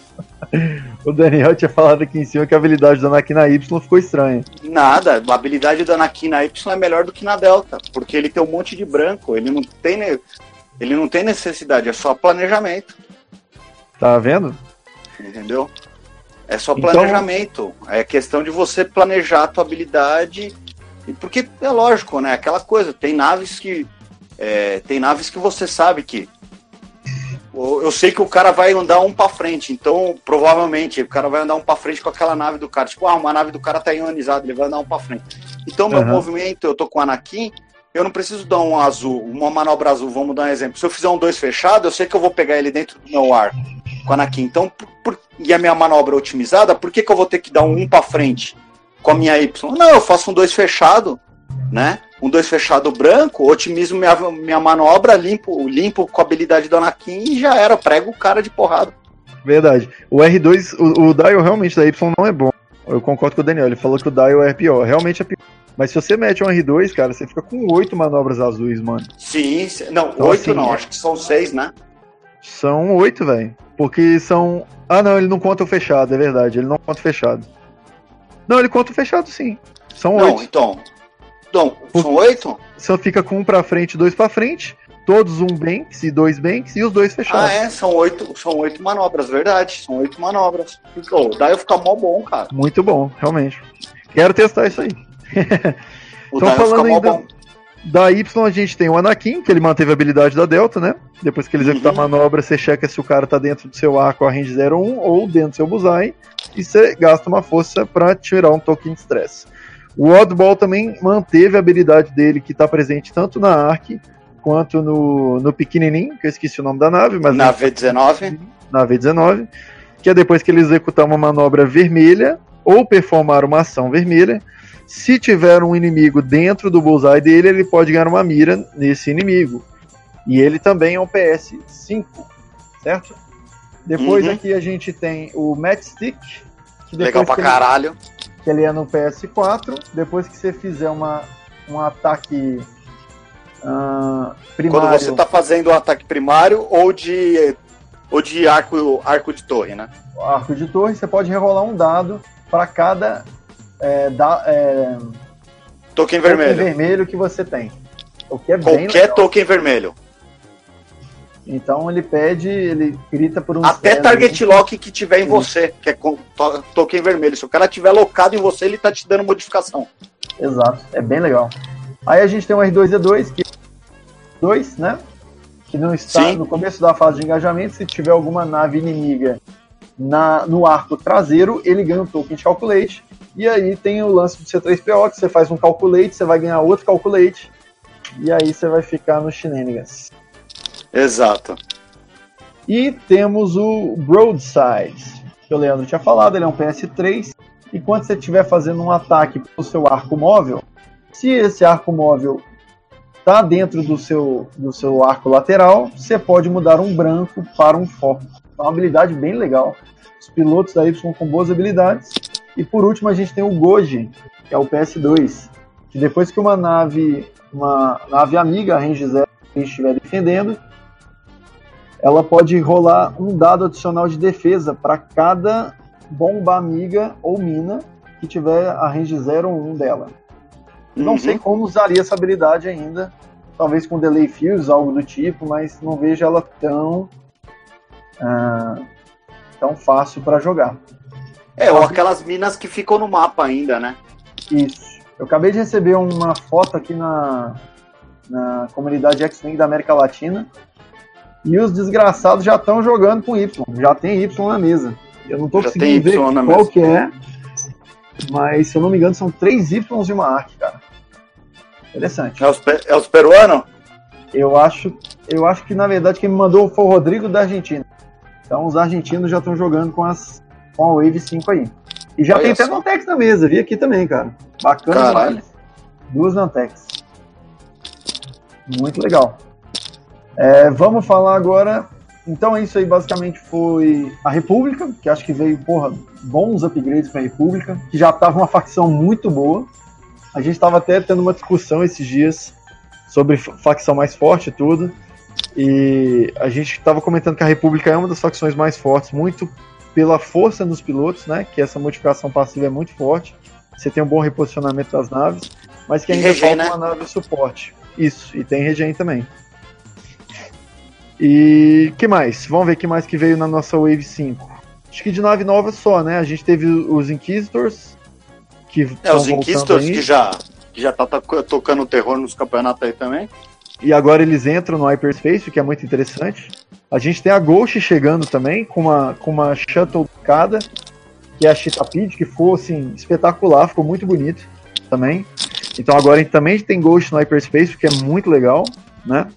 o Daniel tinha falado aqui em cima que a habilidade do Anakin na Y ficou estranha. Nada, a habilidade do Anakin na Y é melhor do que na Delta, porque ele tem um monte de branco, ele não tem, ele não tem necessidade, é só planejamento. Tá vendo? Entendeu? É só então- planejamento. Então... É questão de você planejar a tua habilidade. Porque é lógico, né? Aquela coisa, tem naves que. É, tem naves que você sabe que eu sei que o cara vai andar um para frente, então provavelmente o cara vai andar um para frente com aquela nave do cara. Tipo, ah, uma nave do cara tá ionizada, ele vai andar um para frente. Então, meu uhum. movimento, eu tô com o Anakin, eu não preciso dar um azul, uma manobra azul, vamos dar um exemplo. Se eu fizer um dois fechado, eu sei que eu vou pegar ele dentro do meu ar com o Anakin. Então, por, por, e a minha manobra otimizada, por que, que eu vou ter que dar um um para frente com a minha Y? Não, eu faço um dois fechado, né? Um dois fechado branco, otimizo minha, minha manobra, limpo, limpo com a habilidade do Anakin e já era, prego o cara de porrada. Verdade. O R2, o, o dial realmente da Y não é bom. Eu concordo com o Daniel, ele falou que o dial é pior. Realmente é pior. Mas se você mete um R2, cara, você fica com oito manobras azuis, mano. Sim, não, então, oito então, assim, não, acho que são seis, né? São oito, velho. Porque são. Ah, não, ele não conta o fechado, é verdade. Ele não conta o fechado. Não, ele conta o fechado, sim. São oito. Não, então. Então, são oito? Só fica com um pra frente e dois pra frente. Todos um banks e dois banks e os dois fechados. Ah, é? São oito, são oito manobras, verdade. São oito manobras. Oh, daí ficar mó bom, cara. Muito bom, realmente. Quero testar isso aí. Então falando ainda bom. da Y, a gente tem o Anakin, que ele manteve a habilidade da Delta, né? Depois que ele executar uhum. a manobra, você checa se o cara tá dentro do seu arco a range 01 ou dentro do seu bullseye. E você gasta uma força para tirar um token de stress. O Oddball também manteve a habilidade dele, que está presente tanto na Ark quanto no, no pequenininho, que eu esqueci o nome da nave, mas na V19, na V19, que é depois que ele executar uma manobra vermelha ou performar uma ação vermelha, se tiver um inimigo dentro do bullseye dele, ele pode ganhar uma mira nesse inimigo. E ele também é um PS5, certo? Depois uhum. aqui a gente tem o Matchstick. Legal pra caralho que ele é no PS4. Depois que você fizer uma, um ataque uh, primário. Quando você está fazendo um ataque primário ou de, ou de arco, arco de torre, né? Arco de torre, você pode rerolar um dado para cada é, da, é, token vermelho. token vermelho que você tem. O que é Qualquer token vermelho. Então ele pede, ele grita por um. Até target lock que tiver em Sim. você, que é com to token vermelho. Se o cara tiver locado em você, ele tá te dando modificação. Exato, é bem legal. Aí a gente tem o R2D2, que 2, né? Que não está no começo da fase de engajamento. Se tiver alguma nave inimiga na, no arco traseiro, ele ganha um token de calculate. E aí tem o lance do C3PO, que você faz um calculate, você vai ganhar outro calculate. E aí você vai ficar no shenanigans. Exato. E temos o Broadside, que o Leandro tinha falado, ele é um PS3. E quando você estiver fazendo um ataque com o seu arco móvel, se esse arco móvel está dentro do seu, do seu arco lateral, você pode mudar um branco para um foco. É uma habilidade bem legal. Os pilotos da Y com boas habilidades. E por último a gente tem o Goji, que é o PS2, que depois que uma nave, uma nave amiga, a range 0, estiver defendendo, ela pode rolar um dado adicional de defesa para cada bomba amiga ou mina que tiver a range 0 ou 1 dela. Uhum. Não sei como usaria essa habilidade ainda, talvez com delay fuse, algo do tipo, mas não vejo ela tão uh, tão fácil para jogar. É, ou aquelas minas que ficam no mapa ainda, né? Isso. Eu acabei de receber uma foto aqui na, na comunidade X-Wing da América Latina e os desgraçados já estão jogando com Y. Já tem Y na mesa. Eu não estou conseguindo ver qual mesa. que é. Mas, se eu não me engano, são três Y de uma arc, cara. Interessante. É os, é os peruanos? Eu acho. eu acho que na verdade quem me mandou foi o Rodrigo da Argentina. Então os argentinos já estão jogando com, as, com a Wave 5 aí. E já Olha tem só. até Nantex na mesa, vi aqui também, cara. Bacana Caralho. demais. Duas Nantex. Muito legal. É, vamos falar agora. Então, isso aí basicamente foi a República, que acho que veio, porra, bons upgrades para a República, que já estava uma facção muito boa. A gente estava até tendo uma discussão esses dias sobre facção mais forte e tudo. E a gente estava comentando que a República é uma das facções mais fortes, muito pela força nos pilotos, né? Que essa modificação passiva é muito forte. Você tem um bom reposicionamento das naves, mas que ainda regen, falta né? uma nave de suporte. Isso, e tem regen também. E que mais? Vamos ver que mais que veio na nossa Wave 5. Acho que de nave nova só, né? A gente teve os Inquisitors. Que é, os Inquisitors que já, que já tá tocando terror nos campeonatos aí também. E agora eles entram no Hyperspace, o que é muito interessante. A gente tem a Ghost chegando também, com uma, com uma shuttle cada, que é a Chitapid, que ficou assim, espetacular, ficou muito bonito também. Então agora a gente também tem Ghost no Hyperspace, o que é muito legal, né?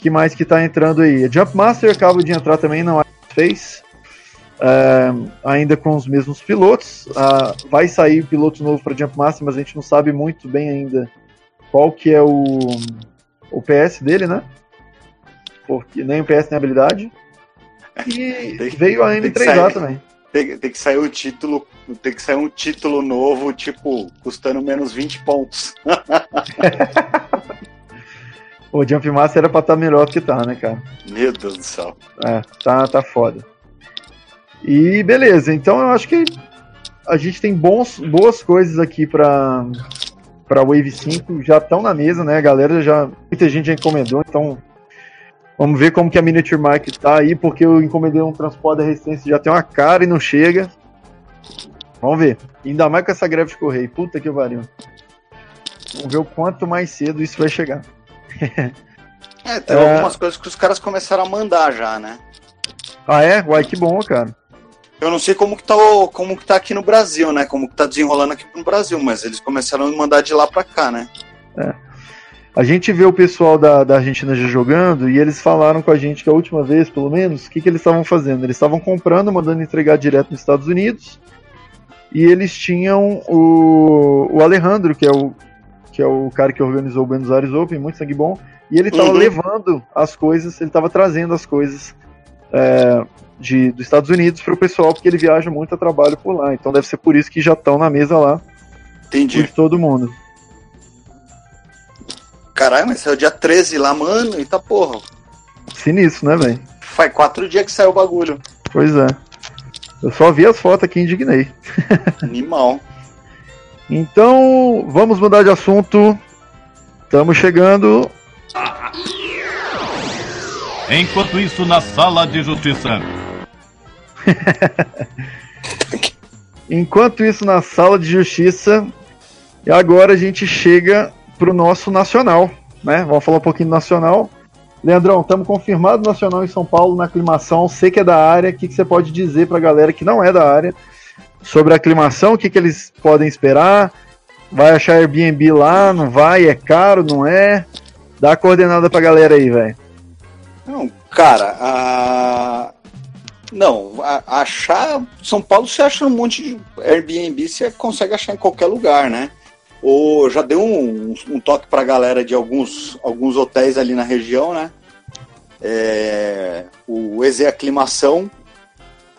Que mais que tá entrando aí? A Jumpmaster acaba de entrar também no Hyperspace. É, ainda com os mesmos pilotos. Uh, vai sair piloto novo para Jumpmaster, mas a gente não sabe muito bem ainda qual que é o, o PS dele, né? Porque nem o PS nem a habilidade. E tem, veio a M3A também. Tem, tem, que sair o título, tem que sair um título novo, tipo, custando menos 20 pontos. o Jump Master era pra estar tá melhor do que tá, né, cara? Meu Deus do céu. É, tá, tá foda. E beleza, então eu acho que a gente tem bons, boas coisas aqui pra, pra Wave 5, já estão na mesa, né? A galera já. Muita gente já encomendou, então Vamos ver como que a Miniature Mark tá aí, porque eu encomendei um transporte da resistência, já tem uma cara e não chega. Vamos ver. Ainda mais com essa greve de correio. Puta que pariu. Vamos ver o quanto mais cedo isso vai chegar. é, tem é... algumas coisas que os caras começaram a mandar já, né? Ah, é? Uai, que bom, cara. Eu não sei como que, tá como que tá aqui no Brasil, né? Como que tá desenrolando aqui no Brasil, mas eles começaram a mandar de lá pra cá, né? É. A gente vê o pessoal da, da Argentina já jogando e eles falaram com a gente que a última vez, pelo menos, o que, que eles estavam fazendo? Eles estavam comprando, mandando entregar direto nos Estados Unidos e eles tinham o, o Alejandro, que é o, que é o cara que organizou o Buenos Aires Open, muito sangue bom, e ele estava uhum. levando as coisas, ele estava trazendo as coisas é, de, dos Estados Unidos para o pessoal, porque ele viaja muito a trabalho por lá. Então deve ser por isso que já estão na mesa lá. Entendi. De todo mundo. Caralho, mas saiu dia 13 lá, mano, e tá porra. Sinistro, né, velho? Faz quatro dias que saiu o bagulho. Pois é. Eu só vi as fotos aqui e indignei. Animal. Então, vamos mudar de assunto. Estamos chegando. Enquanto isso, na sala de justiça. Enquanto isso, na sala de justiça. E agora a gente chega pro nosso nacional, né? Vamos falar um pouquinho do nacional. Leandrão, estamos confirmados nacional em São Paulo na aclimação. Sei que é da área. O que, que você pode dizer para a galera que não é da área sobre a aclimação? O que, que eles podem esperar? Vai achar Airbnb lá? Não vai? É caro? Não é? Dá a coordenada para a galera aí, velho. Não, cara, a... não, a, achar São Paulo você acha um monte de Airbnb, você consegue achar em qualquer lugar, né? ou já deu um, um toque para a galera de alguns, alguns hotéis ali na região, né? É, o EZ Aclimação,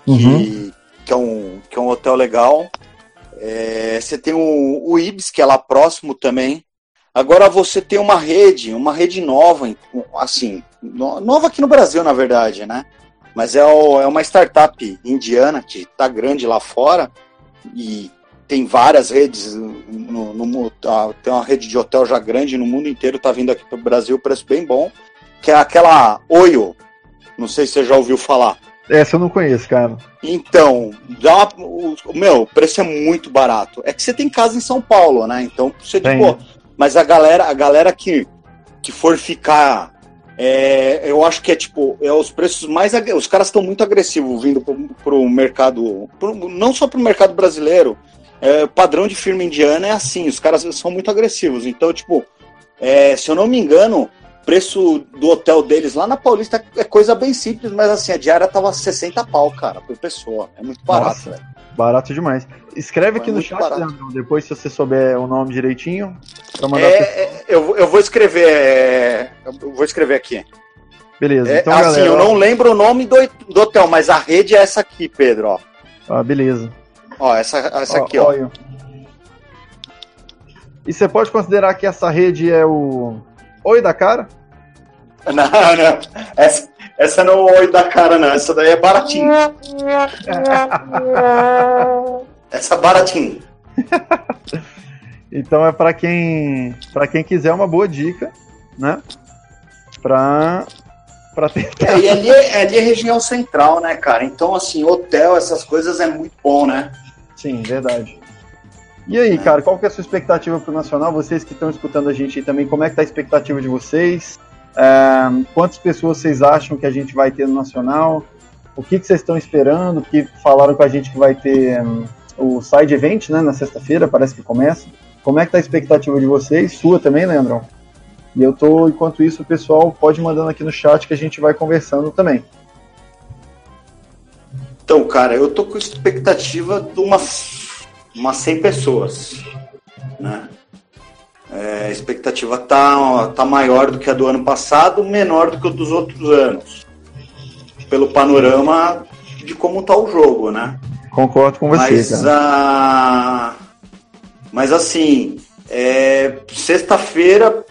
uhum. que, que, é um, que é um hotel legal. É, você tem o, o Ibis, que é lá próximo também. Agora você tem uma rede, uma rede nova, assim, nova aqui no Brasil, na verdade, né? Mas é, o, é uma startup indiana que está grande lá fora e tem várias redes, no, no, tá, tem uma rede de hotel já grande no mundo inteiro, tá vindo aqui para o Brasil, preço bem bom, que é aquela Oio, não sei se você já ouviu falar. Essa eu não conheço, cara. Então, dá uma, o, meu, o preço é muito barato. É que você tem casa em São Paulo, né? Então, você, tipo, mas a galera, a galera que, que for ficar é, eu acho que é tipo, é os preços mais. Os caras estão muito agressivos vindo para o mercado, pro, não só para o mercado brasileiro, é, padrão de firma indiana é assim, os caras são muito agressivos. Então, tipo, é, se eu não me engano, preço do hotel deles lá na Paulista é coisa bem simples, mas assim, a diária tava 60 pau, cara, por pessoa. É muito barato, velho. Barato demais. Escreve aqui É no muito chat, depois se você souber o nome direitinho. Pra mandar É, é, eu, eu vou escrever. é, Eu vou escrever aqui. Beleza, É, então assim, galera. eu não lembro o nome do, do hotel, mas a rede é essa aqui, Pedro, ó. Ah, beleza. Ó, essa, essa Ó, aqui, ó. olha. E você pode considerar que essa rede é o Oi da cara? Não, não. Essa, essa não é o olho da cara, não. Essa daí é baratinho. Essa é baratinho. Então é pra quem para quem quiser uma boa dica, né? Pra para tentar. É, e ali é, ali é região central, né, cara? Então, assim, hotel, essas coisas é muito bom, né? Sim, verdade. E aí, cara, qual que é a sua expectativa pro Nacional? Vocês que estão escutando a gente aí também, como é que tá a expectativa de vocês? É, quantas pessoas vocês acham que a gente vai ter no Nacional? O que, que vocês estão esperando? Que falaram com a gente que vai ter hum, o Side Event, né, na sexta-feira, parece que começa. Como é que tá a expectativa de vocês? Sua também, Leandrão? E eu tô, enquanto isso, o pessoal pode mandando aqui no chat que a gente vai conversando também. Então, cara, eu tô com expectativa de umas, umas 100 pessoas, né? É, a expectativa tá, tá maior do que a do ano passado, menor do que a dos outros anos. Pelo panorama de como tá o jogo, né? Concordo com você, Mas, a... Mas assim, é, sexta-feira.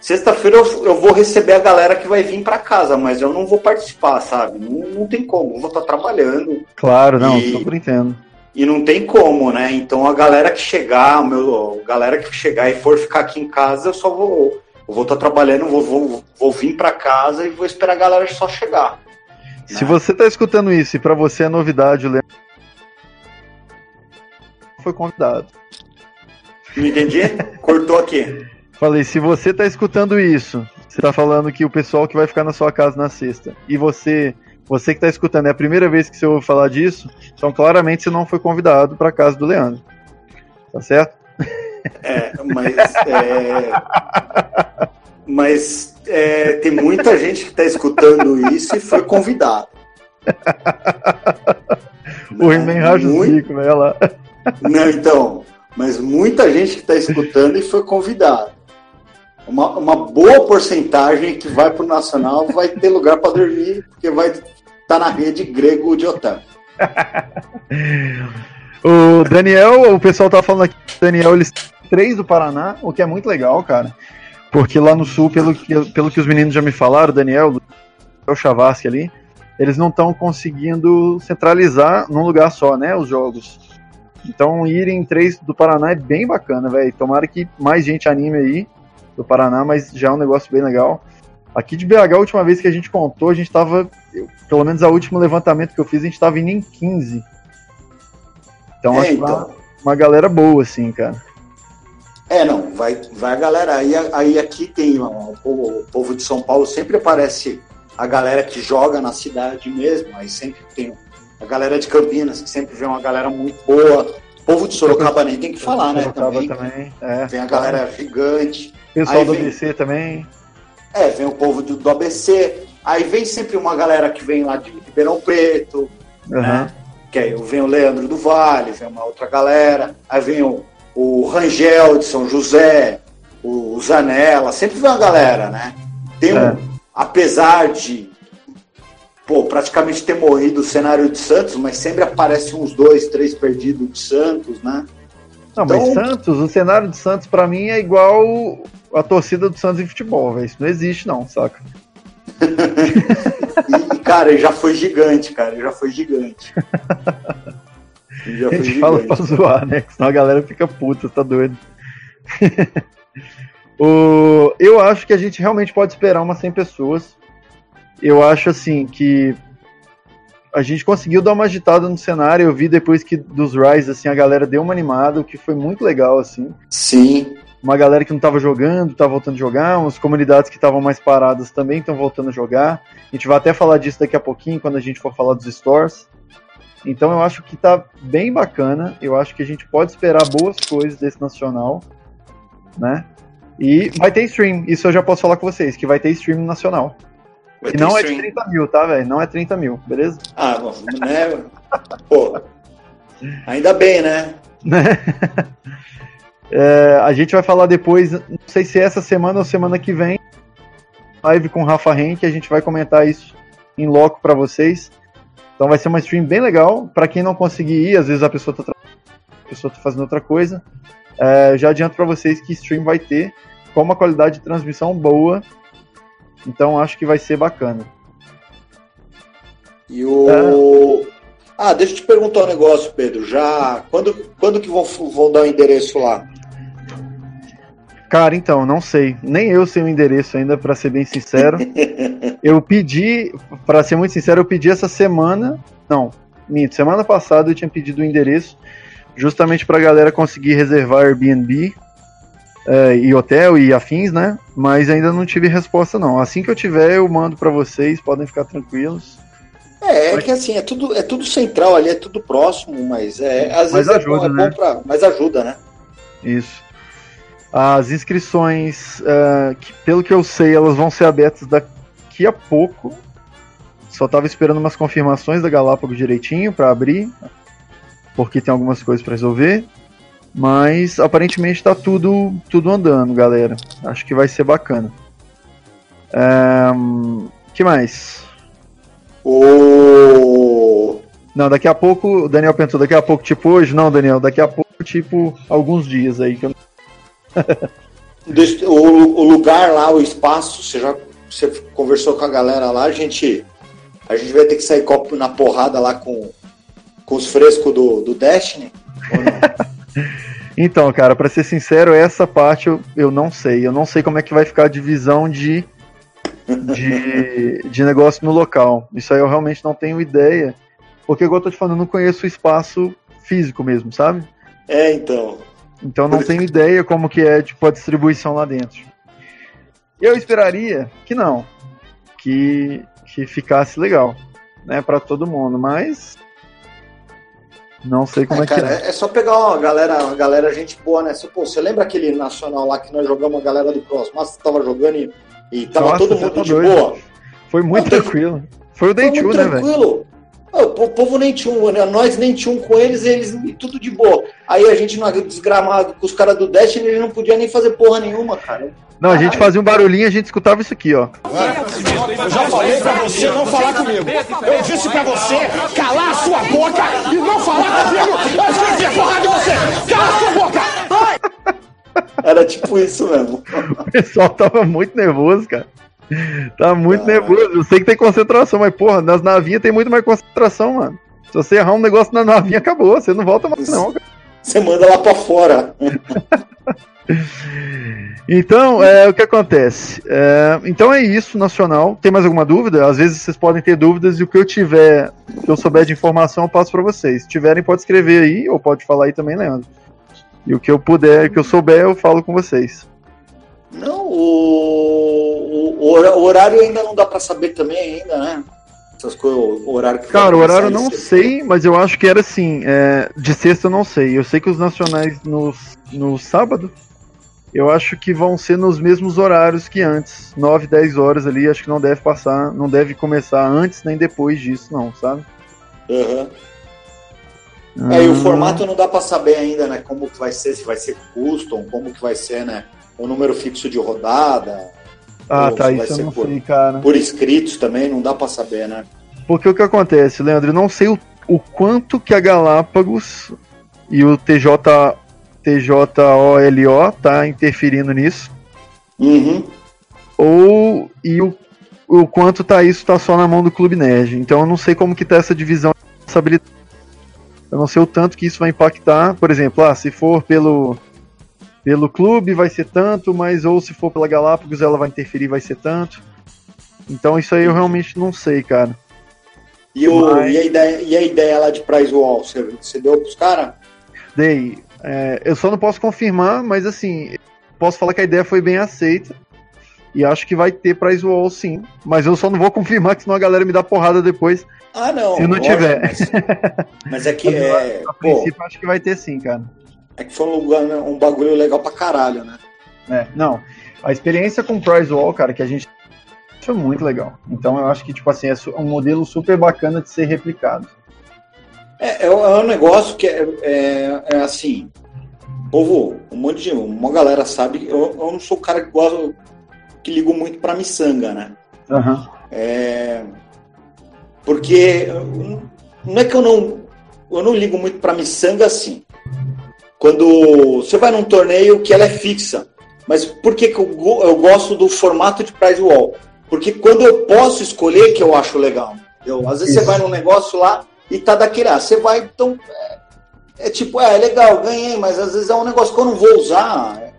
Sexta-feira eu, eu vou receber a galera que vai vir para casa, mas eu não vou participar, sabe? Não, não tem como, eu vou estar trabalhando Claro, não, e- super entendo. E não tem como, né? Então a galera que chegar, o meu, a galera que chegar e for ficar aqui em casa, eu só vou, eu vou estar trabalhando, vou, vou, vou vir para casa e vou esperar a galera só chegar. Se né? você tá escutando isso e pra você é novidade, Leandro foi convidado. Não entendi? Cortou aqui. Falei, se você tá escutando isso, você tá falando que o pessoal que vai ficar na sua casa na sexta, e você, você que tá escutando, é a primeira vez que você ouve falar disso, então claramente você não foi convidado pra casa do Leandro. Tá certo? É, mas. é, mas é, tem muita gente que está escutando isso e foi convidado. O He-Man raja os né? Lá. Não, então. Mas muita gente que está escutando e foi convidado. Uma, uma boa porcentagem que vai para o Nacional vai ter lugar para dormir, porque vai estar na rede grego de hotel. O Daniel, o pessoal tá falando aqui, Daniel, eles três do Paraná, o que é muito legal, cara. Porque lá no sul, pelo que, pelo que os meninos já me falaram, o Daniel, o Chavasque ali, eles não estão conseguindo centralizar num lugar só, né, os jogos. Então, irem três do Paraná é bem bacana, velho. Tomara que mais gente anime aí do Paraná, mas já é um negócio bem legal. Aqui de BH, a última vez que a gente contou, a gente tava, eu- pelo menos a último levantamento que eu fiz, a gente tava indo em 15. Então, É, então. uma, uma galera boa, assim, cara. É, não, vai, vai a galera. Aí, aí aqui tem ó, o povo, o povo de São Paulo, sempre aparece a galera que joga na cidade mesmo. Aí sempre tem a galera de Campinas, que sempre vê uma galera muito boa. O povo de Sorocaba nem tem que falar, né? Sorocaba Também. também. É. Vem a galera gigante. Pessoal Aí do vem- ABC também. É, vem o povo do, do ABC. Aí vem sempre uma galera que vem lá de Ribeirão Preto, Aham. né? Que aí vem o Leandro do Vale, vem uma outra galera. Aí vem o, o Rangel de São José, o Zanella, sempre vem uma galera, né? Tem um, É. apesar de pô, praticamente ter morrido o cenário de Santos, mas sempre aparece uns dois, três perdidos de Santos, né? Não, mas Então- Santos, o cenário de Santos pra mim é igual a torcida do Santos em futebol, velho. Isso não existe, não, saca? E, cara, já foi gigante, cara, já foi gigante. Já A foi gente fala gigante. pra zoar, né? Senão a galera fica puta, tá doido. o, eu acho que a gente realmente pode esperar umas 100 pessoas. Eu acho assim que a gente conseguiu dar uma agitada no cenário. Eu vi depois que dos Rise assim a galera deu uma animada, o que foi muito legal assim. Sim, Uma galera que não estava jogando, tá voltando a jogar, umas comunidades que estavam mais paradas também estão voltando a jogar. A gente vai até falar disso daqui a pouquinho quando a gente for falar dos stores. Então eu acho que tá bem bacana. Eu acho que a gente pode esperar boas coisas desse nacional, né? E vai ter stream, isso eu já posso falar com vocês, que vai ter stream nacional. Vai E não é stream. de 30 mil, tá, velho? Não é 30 mil, beleza? Ah, bom, né? Pô, ainda bem, né? É, a gente vai falar depois, não sei se é essa semana ou semana que vem, live com o Rafa Henke, a gente vai comentar isso em loco pra vocês. Então vai ser uma stream bem legal. Pra quem não conseguir ir, às vezes a pessoa tá, a pessoa tá fazendo outra coisa. É, já adianto pra vocês que stream vai ter com uma qualidade de transmissão boa. Então acho que vai ser bacana. E o. Ah, deixa eu te perguntar um negócio, Pedro. Já. Quando, quando que vão, vão dar o endereço lá? Cara, então, não sei. Nem eu sei o endereço ainda, pra ser bem sincero. eu pedi, pra ser muito sincero, eu pedi essa semana. Não, minto, semana passada eu tinha pedido o endereço, justamente pra galera conseguir reservar Airbnb eh, e hotel e afins, né? Mas ainda não tive resposta, não. Assim que eu tiver, eu mando pra vocês, podem ficar tranquilos. É, é que assim, é tudo, é tudo central ali, é tudo próximo, mas é, às Mas vezes é ajuda, bom, é né? bom pra. Mas ajuda, né? Isso. As inscrições, eh, que, pelo que eu sei, elas vão ser abertas daqui a pouco. Só tava esperando umas confirmações da Galápagos direitinho para abrir, porque tem algumas coisas para resolver. Mas aparentemente tá tudo, tudo andando, galera. Acho que vai ser bacana. Ahn, que mais? O. Não, daqui a pouco, o Daniel pensou, daqui a pouco, tipo hoje? Não, Daniel, daqui a pouco, tipo, alguns dias aí. Que eu... O, lugar lá, o espaço, você já você conversou com a galera lá, a gente, a gente vai ter que sair copo na porrada lá com, com os frescos do, do Destiny? Então, cara, pra ser sincero, essa parte eu, eu não sei. Eu não sei como é que vai ficar a divisão de, de, de negócio no local. Isso aí eu realmente não tenho ideia. Porque, igual eu tô te falando, eu não conheço o espaço físico mesmo, sabe? é, então. Então não tenho ideia como que é tipo, a distribuição lá dentro. Eu esperaria que não. Que, que ficasse legal, né, pra todo mundo, mas não sei como É, é, que cara, é. é só pegar uma galera, uma galera gente boa, né? Você, pô, você lembra aquele nacional lá que nós jogamos, a galera do Crossmaster tava jogando e, e tava Nossa, todo mundo tá de doido. boa? Foi muito tranquilo. Foi o Day 2, né, velho? tranquilo. O po- povo nem tinha um, né? nós nem tinha um com eles, eles e tudo de boa. Aí a gente não desgramado com os caras do Destiny, eles não podiam nem fazer porra nenhuma, cara. Não, a gente fazia um barulhinho e a gente escutava isso aqui, ó. Eu já falei pra você não falar comigo. Eu disse pra você calar a sua boca e não falar comigo. Eu escrevi a porrada em você. Cala a sua boca. Era tipo isso mesmo. O pessoal tava muito nervoso, cara. Tava muito Caralho. nervoso. Eu sei que tem concentração, mas, porra, nas navinhas tem muito mais concentração, mano. Se você errar um negócio na navinha, acabou. Você não volta mais, não, cara. Você manda lá pra fora. Então, é, o que acontece? É, então é isso, nacional. Tem mais alguma dúvida? Às vezes vocês podem ter dúvidas e o que eu tiver, que eu souber de informação, eu passo pra vocês. Se tiverem, pode escrever aí, ou pode falar aí também, Leandro. E o que eu puder, o que eu souber, eu falo com vocês. Não, o, o, horário ainda não dá pra saber também ainda, né? Essas coisas, o horário que Cara, o horário eu não sei, mas eu acho que era assim. é, de sexta eu não sei. Eu sei que os nacionais no, no sábado, eu acho que vão ser nos mesmos horários que antes. 9, 10 horas ali, acho que não deve passar, não deve começar antes nem depois disso, não, sabe? Aham. É, e o Ah, formato não dá pra saber ainda, né? Como que vai ser, se vai ser custom, como que vai ser, né? O número fixo de rodada, Ah, ou tá, isso eu não por- sei, cara. por escritos também, não dá pra saber, né? Porque o que acontece, Leandro, eu não sei o, o quanto que a Galápagos e o TJ, TJOLO tá interferindo nisso. Uhum. ou e o, o quanto tá isso tá só na mão do Clube Nerd. Então eu não sei como que tá essa divisão de responsabilidade. Eu não sei o tanto que isso vai impactar. Por exemplo, ah, se for pelo pelo clube vai ser tanto, mas ou se for pela Galápagos ela vai interferir vai ser tanto. Então isso aí eu realmente não sei, cara. E, o, Mas- e, a ideia, e a ideia lá de Price Wall, você, você deu pros caras? Dei. É, eu só não posso confirmar, mas assim, posso falar que a ideia foi bem aceita. E acho que vai ter prize wall sim. Mas eu só não vou confirmar, que senão a galera me dá porrada depois. Ah, não. Se não lógico, tiver. Mas, mas é que é, A pô, princípio, acho que vai ter sim, cara. É que foi um, lugar, né, um bagulho legal pra caralho, né? É, não. A experiência com o Price Wall, cara, que a gente foi muito legal. Então eu acho que, tipo assim, é su- um modelo super bacana de ser replicado. É, é, um- é um negócio que é, é, é assim. Povo, um monte de. Uma galera sabe eu, eu não sou o cara que gosta. que ligo muito pra miçanga, né? Aham. É, porque não é que eu não. Eu não ligo muito pra miçanga assim. Quando você vai num torneio que ela é fixa. Mas por que, que eu, eu gosto do formato de prize wall? Porque quando eu posso escolher que eu acho legal. Eu, às vezes Isso. você vai num negócio lá e tá daquele. Ah, você vai, então. É, é tipo, é, é legal, ganhei, mas às vezes é um negócio que eu não vou usar.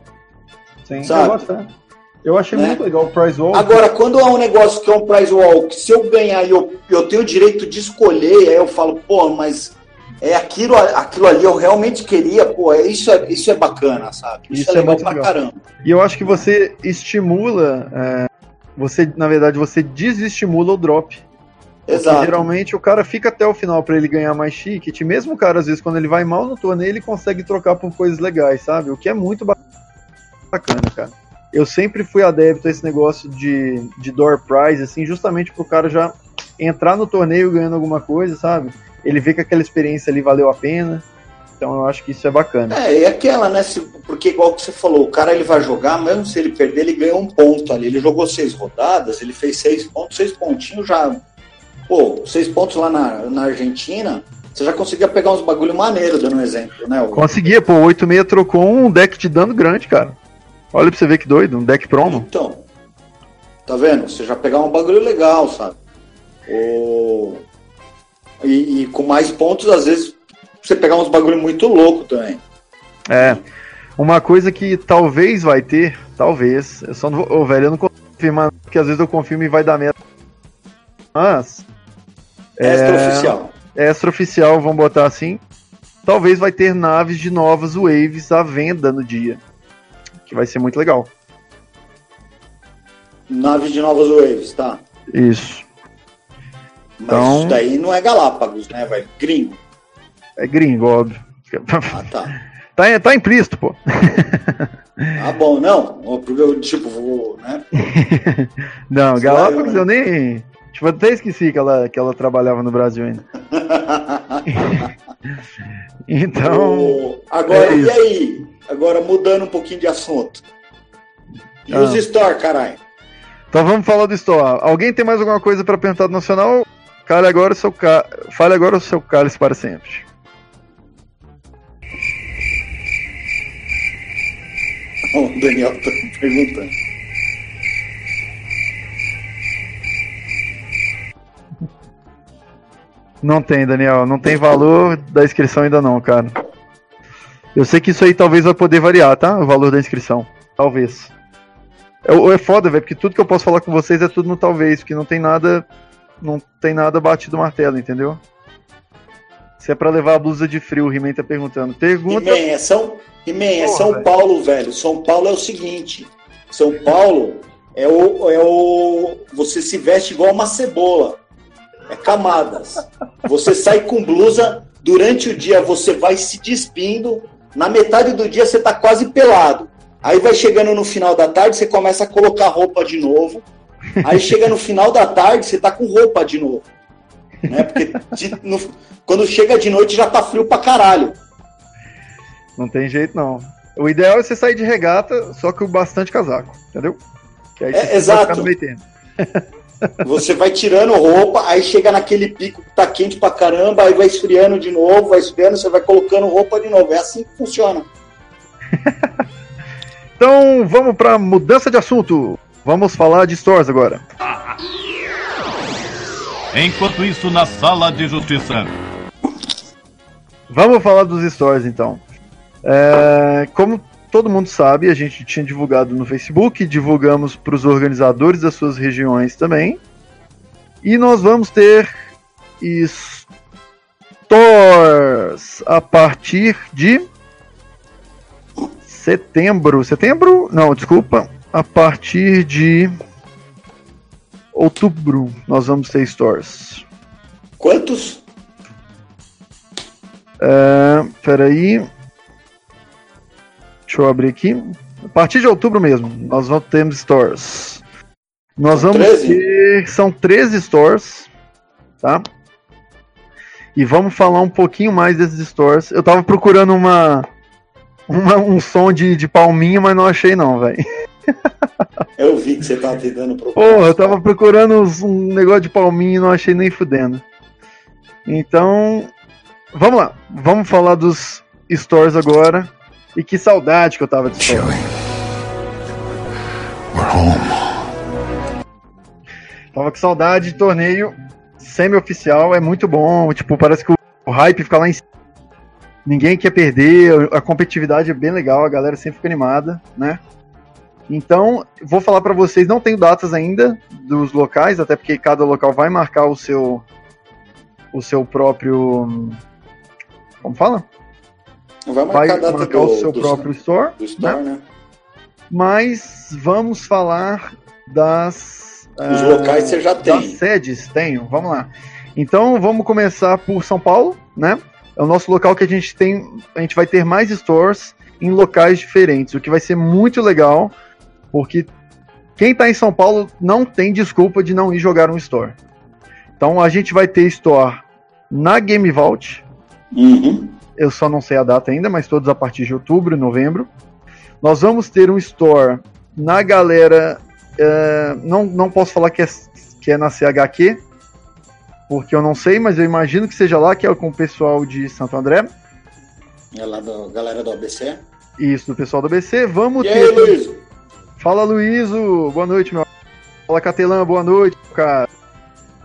Sim, Sabe? eu gosto, né? Eu achei Né? muito legal o Price Wall. Agora, quando é um negócio que é um prize wall, que se eu ganhar e eu, eu tenho o direito de escolher, aí eu falo, pô, mas é aquilo, aquilo ali eu realmente queria, pô, é, isso, é, isso é bacana, sabe? Isso, Isso é é legal muito pra caramba. E eu acho que você estimula. é, você, na verdade, você desestimula o drop. Porque Exato. geralmente o cara fica até o final pra ele ganhar mais ticket. Mesmo o cara, às vezes, quando ele vai mal no torneio, ele consegue trocar por coisas legais, sabe? O que é muito ba- bacana, cara. Eu sempre fui adepto a esse negócio de, de door prize, assim, justamente pro cara já entrar no torneio ganhando alguma coisa, sabe? Ele vê que aquela experiência ali valeu a pena. Então eu acho que isso é bacana. É, e aquela, né? se- porque igual que você falou, o cara ele vai jogar, mesmo se ele perder, ele ganha um ponto ali. Ele jogou seis rodadas, ele fez seis pontos, seis pontinhos já. Pô, seis pontos lá na, na Argentina, você já conseguia pegar uns bagulho maneiro, dando um exemplo, né? Conseguia, pô, o 86 trocou um deck de dano grande, cara. Olha pra você ver que doido, um deck promo. Então, tá vendo? Você já pegar um bagulho legal, sabe? O... E, e com mais pontos, às vezes, você pegar uns bagulho muito louco também. É. Uma coisa que talvez vai ter, talvez, eu só não vou, ô, velho, eu não confirmo, porque às vezes eu confirmo e vai dar merda. Mas, Extra-oficial. é extra-oficial, vamos botar assim, talvez vai ter naves de novas waves à venda no dia. Que vai ser muito legal. Nave de novas waves, tá? Isso. Mas Então- isso daí não é Galápagos, né, velho? Gringo. É gringo, óbvio. Ah, tá. Tá, tá implícito, pô. Ah, bom, não. Eu, tipo, vou, né? Não, Galápagos vai, né? eu nem. Tipo, eu até esqueci que ela, que ela trabalhava no Brasil ainda. Então. O- Agora, é e aí? Agora, mudando um pouquinho de assunto. E Ah. os Store, caralho? Então vamos falar do Store. Alguém tem mais alguma coisa para perguntar do Nacional? Fale agora o seu, ca... Fale agora o seu cálice para sempre. O Daniel tá perguntando. Não tem, Daniel. Não tem valor da inscrição ainda não, cara. Eu sei que isso aí talvez vai poder variar, tá? O valor da inscrição. Talvez. É, ou é foda, velho, porque tudo que eu posso falar com vocês é tudo no talvez, porque não tem nada. Não tem nada batido martelo, entendeu? Se é pra levar a blusa de frio, o He-Man tá perguntando. Pergunta. He-Man, é São, He-Man, é São velho. Paulo, velho. São Paulo é o seguinte: São Paulo é o, é o. Você se veste igual uma cebola. É camadas. Você sai com blusa, durante o dia você vai se despindo, na metade do dia você tá quase pelado. Aí vai chegando no final da tarde, você começa a colocar roupa de novo. Aí chega no final da tarde, você tá com roupa de novo. Né? Porque de- no- quando chega de noite já tá frio pra caralho. Não tem jeito, não. O ideal é você sair de regata, só com bastante casaco, entendeu? Que aí É, você vai exato. termo. Você vai tirando roupa, aí chega naquele pico que tá quente pra caramba, aí vai esfriando de novo, vai esfriando, você vai colocando roupa de novo. É assim que funciona. Então vamos pra mudança de assunto. Vamos falar de stores agora. Enquanto isso, na sala de justiça. Vamos falar dos stores então. É, como todo mundo sabe, a gente tinha divulgado no Facebook, divulgamos para os organizadores das suas regiões também. E nós vamos ter stores a partir de setembro. Setembro? Não, desculpa. A partir de outubro nós vamos ter stores. Quantos? É, peraí. Deixa eu abrir aqui. A partir de outubro mesmo, nós vamos ter stores. Nós São vamos 13? ter. São 13 stores, tá? E vamos falar um pouquinho mais desses stores. Eu tava procurando uma. uma- um som de, de palminha, mas não achei não, velho. Eu vi que você tava tentando procurar. Porra, eu tava procurando um negócio de palminha e não achei nem fudendo. Então, vamos lá. Vamos falar dos stores agora. E que saudade que eu tava de store. Tava com saudade de torneio semi-oficial, é muito bom. Tipo, parece que o hype fica lá em cima. Ninguém quer perder, a competitividade é bem legal, a galera sempre fica animada, né? Então, vou falar pra vocês, não tenho datas ainda dos locais, até porque cada local vai marcar o seu o seu próprio como fala? Vai Vai marcar data marcar do, o seu do, próprio store, do store, né? mas vamos falar das Os ah, locais você já das tem. sedes, tenho, vamos lá. Então vamos começar por São Paulo, né? É o nosso local que a gente tem, a gente vai ter mais stores em locais diferentes, o que vai ser muito legal, porque quem tá em São Paulo não tem desculpa de não ir jogar um store. Então a gente vai ter store na Game Vault, Uhum. eu só não sei a data ainda, mas todos a partir de outubro, novembro. Nós vamos ter um store na galera. eh, não, não posso falar que é, que é na CHQ, porque eu não sei, mas eu imagino que seja lá, que é com o pessoal de Santo André. É lá da galera do ABC. Isso, do pessoal do BC. Vamos E ter. aí, Luiz? Fala, Luíso. Boa noite, meu. Fala, Catelã. Boa noite, cara.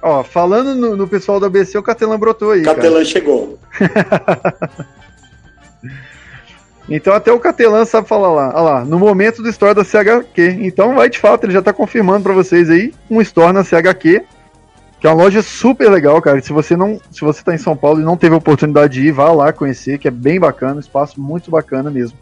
Ó, falando no, no pessoal do ABC, o Catelã brotou aí. cara. Catelã chegou. Então até o Catelã sabe falar lá. Olha lá, no momento do store da CHQ. Então vai de fato, ele já tá confirmando pra vocês aí um store na CHQ, que é uma loja super legal, cara. Se você não, se você tá em São Paulo e não teve a oportunidade de ir, vá lá conhecer, que é bem bacana, um espaço muito bacana mesmo.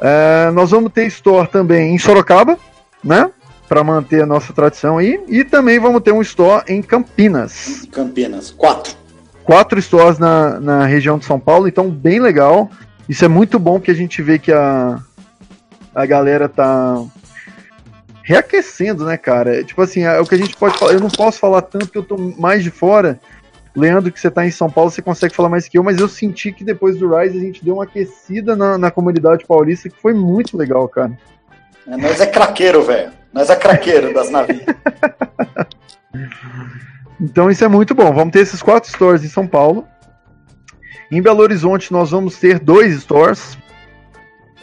É, nós vamos ter store também em Sorocaba, né? Pra manter a nossa tradição aí. E também vamos ter um store em Campinas Campinas. Quatro. quatro stores na, na região de São Paulo, então bem legal. Isso é muito bom porque a gente vê que a, a galera tá reaquecendo, né, cara? Tipo assim, é o que a gente pode falar. Eu não posso falar tanto porque eu tô mais de fora. Leandro, que você tá em São Paulo, você consegue falar mais que eu, mas eu senti que depois do Rise a gente deu uma aquecida na, na comunidade paulista que foi muito legal, cara. É, nós é craqueiro, velho. Nós é craqueiro das navinhas. Então isso é muito bom. Vamos ter esses quatro stores em São Paulo. Em Belo Horizonte nós vamos ter dois stores.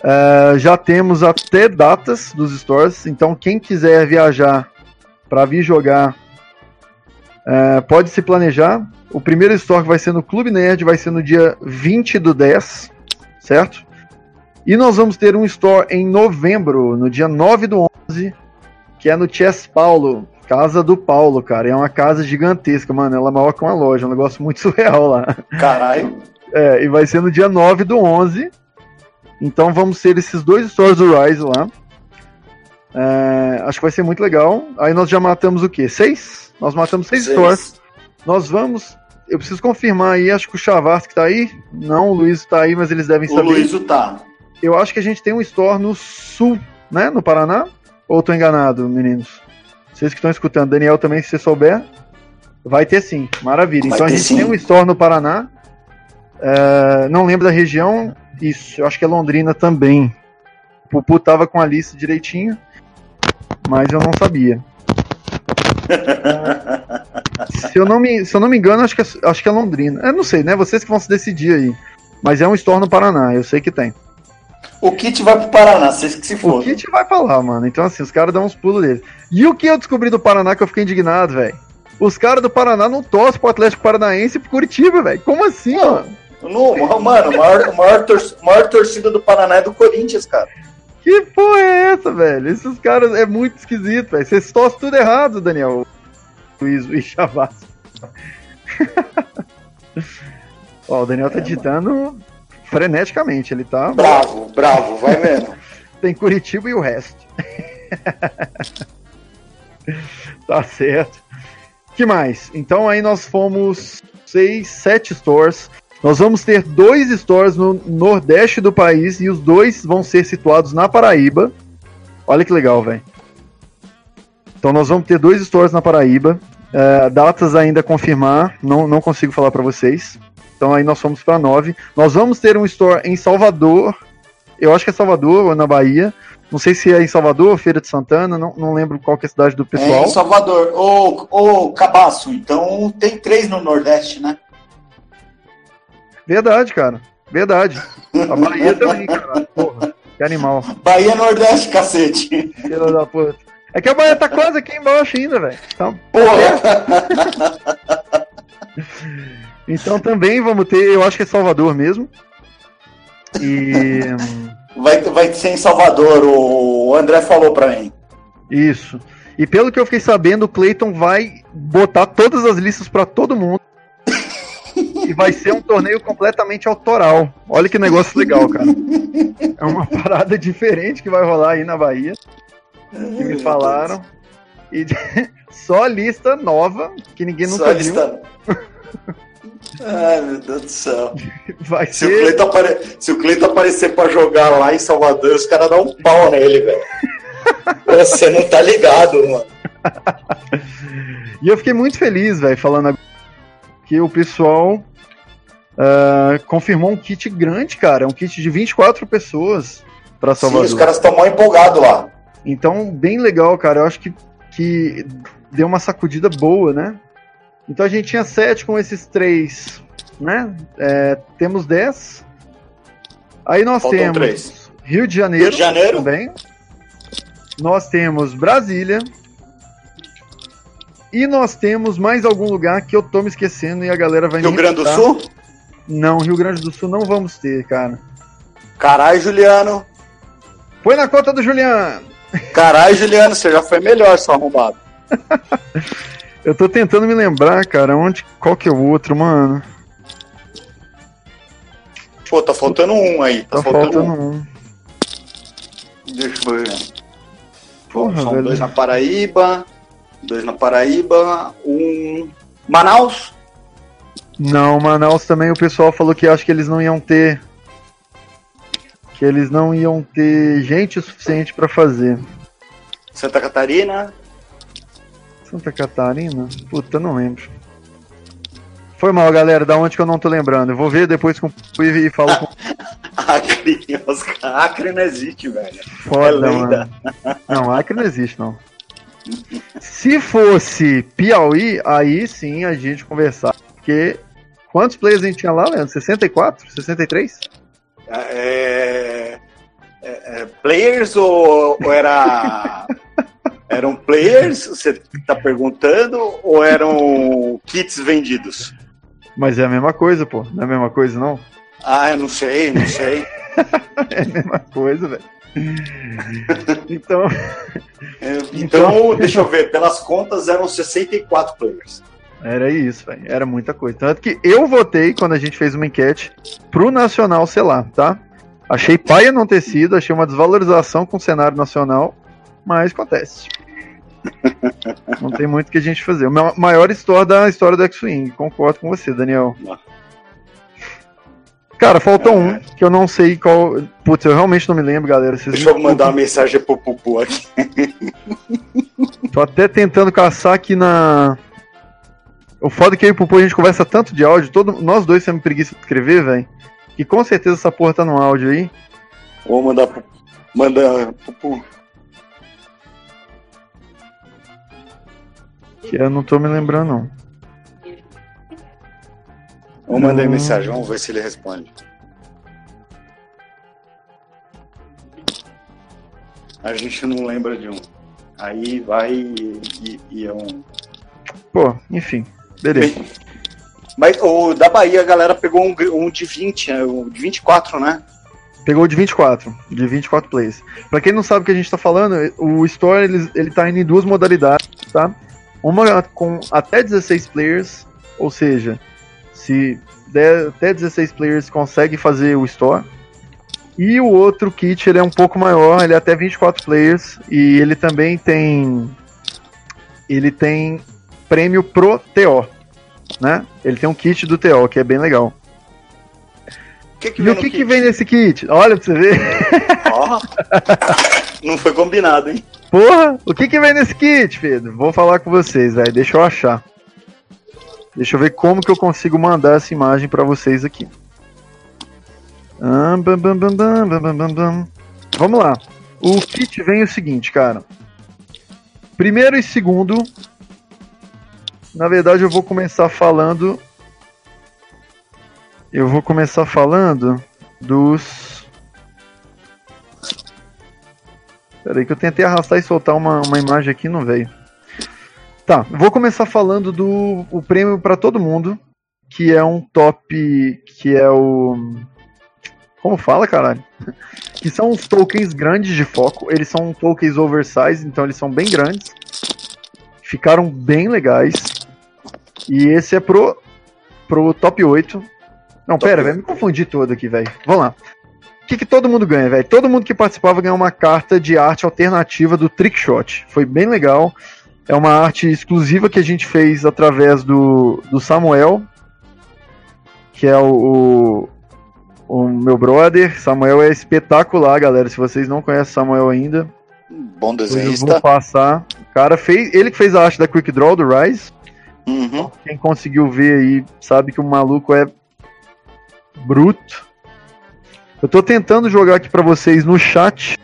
É, já temos até datas dos stores. Então quem quiser viajar para vir jogar é, pode se planejar. O primeiro store que vai ser no Clube Nerd vai ser no dia 20 do 10, certo? E nós vamos ter um store em novembro, no dia 9 do 11, que é no Chess Paulo, Casa do Paulo, cara. É uma casa gigantesca, mano. Ela é maior que uma loja, é um negócio muito surreal lá. Caralho. É, e vai ser no dia 9 do 11. Então vamos ter esses dois stores do Rise lá. É, acho que vai ser muito legal. Aí nós já matamos o quê? Seis? Nós matamos seis, Seis. stores. Nós vamos. Eu preciso confirmar aí, acho que o Chavarsky tá aí. Não, o Luiz tá aí, mas eles devem O saber. Luizo tá. Eu acho que a gente tem um store no sul, né? No Paraná? Ou tô enganado, meninos? Vocês que estão escutando, Daniel também, se você souber, vai ter sim. Maravilha. Vai então a gente sim. tem um store no Paraná. É, não lembro da região. Isso, eu acho que é Londrina também. O Pupu tava com a lista direitinho, mas eu não sabia. se, eu não me, se eu não me engano, acho que, é, acho que é Londrina. Eu não sei, né? Vocês que vão se decidir aí. Mas é um store no Paraná, eu sei que tem. O kit vai pro Paraná, vocês que se O fodam. Kit vai pra lá, mano. Então, assim, os caras dão uns pulos dele. E o que eu descobri do Paraná que eu fiquei indignado, velho? Os caras do Paraná não torcem pro Atlético Paranaense e pro Curitiba, velho. Como assim, Não. mano? No, mano, a maior, maior, tor- maior torcida do Paraná é do Corinthians, cara. Que porra é essa, velho? Esses caras é muito esquisito, velho. Vocês torcem tudo errado, Daniel. Luiz e Chavassi. Ó, o Daniel tá digitando freneticamente. Ele tá. Bravo, bravo, vai vendo. Tem Curitiba e o resto. tá certo. que mais? Então aí nós fomos seis, sete stores. Nós vamos ter dois stores no nordeste do país e os dois vão ser situados na Paraíba. Olha que legal, velho. Então nós vamos ter dois stores na Paraíba. É, datas ainda confirmar, não, não consigo falar para vocês. Então aí nós fomos para nove. Nós vamos ter um store em Salvador. Eu acho que é Salvador ou na Bahia. Não sei se é em Salvador, Feira de Santana, não, não lembro qual que é a cidade do pessoal. É em Salvador. Ô, ô, Cabaço, então tem três no Nordeste, né? Verdade, cara. Verdade. A Bahia também, cara. Porra, que animal. Bahia Nordeste, cacete. Filha da puta. É que a Bahia tá quase aqui embaixo ainda, velho. Então, Porra! então também vamos ter, eu acho que é Salvador mesmo. E. Vai, vai ser em Salvador, o André falou pra mim. Isso. E pelo que eu fiquei sabendo, o Clayton vai botar todas as listas pra todo mundo. e vai ser um torneio completamente autoral. Olha que negócio legal, cara. É uma parada diferente que vai rolar aí na Bahia. Que me falaram. E só lista nova, que ninguém nunca Só viu. lista- Ai, meu Deus do céu. Vai Se o, ser. Cleiton apare... Se o Cleiton aparecer pra jogar lá em Salvador, os caras dão um pau nele, velho. Você não tá ligado, mano. E eu fiquei muito feliz, velho, falando agora que o pessoal ah, confirmou um kit grande, cara. É um kit de 24 pessoas pra Sim, Salvador. os caras estão mal empolgados lá. Então, bem legal, cara. Eu acho que, que deu uma sacudida boa, né? Então a gente tinha sete com esses três, né? É, temos 10. Aí nós Faltam temos três. Rio de Janeiro, Rio de Janeiro. também. Nós temos Brasília. E nós temos mais algum lugar que eu tô me esquecendo e a galera vai Rio me Grande do. Sul? Não, Rio Grande do Sul não vamos ter, cara. Caralho, Juliano. Põe na conta do Juliano. Caralho, Juliano, você já foi melhor, seu arrombado. Eu tô tentando me lembrar, cara, onde, qual que é o outro, mano? Pô, tá faltando um aí. Tá, Tá faltando, faltando um. um. Deixa eu ver. Porra, São velho. dois na Paraíba. Dois na Paraíba. Um. Manaus? Não, Manaus também o pessoal falou que acho que eles não iam ter. Que eles não iam ter gente o suficiente pra fazer. Santa Catarina. Santa Catarina? Puta, não lembro. Foi mal, galera, da onde que eu não tô lembrando. Eu vou ver depois com o e falo com Acre. Os- Acre não existe, velho. foda, É lenda. mano. Não, Acre não existe, não. Se fosse Piauí, aí sim a gente conversar. Porque quantos players a gente tinha lá, Leandro? 64? 63? É, é, é, players ou, ou era. Eram players, você tá perguntando, ou eram kits vendidos? Mas é a mesma coisa, pô. Não é a mesma coisa, não? Ah, eu não sei, não sei. É a mesma coisa, velho. Então, É, Então, deixa eu ver, pelas contas eram 64 players. Era isso, velho. Era muita coisa. Tanto que eu votei quando a gente fez uma enquete pro Nacional sei lá, tá? Achei paia não ter sido, achei uma desvalorização com o cenário nacional, mas acontece. Não tem muito o que a gente fazer. O ma- maior store da história do X-Wing, concordo com você, Daniel. Cara, falta um, que eu não sei qual. Putz, eu realmente não me lembro, galera. Vocês Deixa eu mandar uma mensagem pro Pupu aqui. Tô até tentando caçar aqui na. O foda é que eu e o Pupu a gente conversa tanto de áudio, todo... nós dois temos preguiça de escrever, velho. Que com certeza essa porra tá no áudio aí. Vou mandar pro. Manda Pupu. Que eu não tô me lembrando, não. Vou mandar aí Hum. mensagem, vamos ver se ele responde. A gente não lembra de um. Aí vai e, e- e é um. Pô, enfim. Beleza. Mas o da Bahia a galera pegou um, um de 20, né? um de 24, né? Pegou de 24, de 24 plays. Pra quem não sabe o que a gente tá falando, o Store ele, ele tá indo em duas modalidades, tá? Uma com até 16 players, ou seja, se der, até 16 players consegue fazer o Store. E o outro kit ele é um pouco maior, ele é até 24 players e ele também tem ele tem prêmio pro TO. Né? Ele tem um kit do TO, que é bem legal. Que que e o que, que vem nesse kit? Olha pra você ver. Oh, não foi combinado, hein? Porra, o que que vem nesse kit, Pedro? Vou falar com vocês, velho. Deixa eu achar. Deixa eu ver como que eu consigo mandar essa imagem para vocês aqui. Vamos lá. O kit vem o seguinte, cara. Primeiro e segundo na verdade, eu vou começar falando. Eu vou começar falando dos. Peraí que eu tentei arrastar e soltar uma, uma imagem aqui não veio. Tá, vou começar falando do o prêmio para todo mundo, que é um top, que é o como fala, caralho? Que são os tokens grandes de foco, eles são tokens oversize, então eles são bem grandes. Ficaram bem legais. E esse é pro pro top 8. Não, Top pera, 8. velho, me confundi todo aqui, velho. Vamos lá. O que, que todo mundo ganha, velho? Todo mundo que participava ganhou uma carta de arte alternativa do Trickshot. Foi bem legal. É uma arte exclusiva que a gente fez através do, do Samuel, que é o, o, o meu brother. Samuel é espetacular, galera. Se vocês não conhecem Samuel ainda, Bom depois eu vou desenhista. passar. O cara fez. Ele que fez a arte da Quick Draw do Rise. Uhum. Quem conseguiu ver aí sabe que o maluco é bruto. Eu tô tentando jogar aqui pra vocês no chat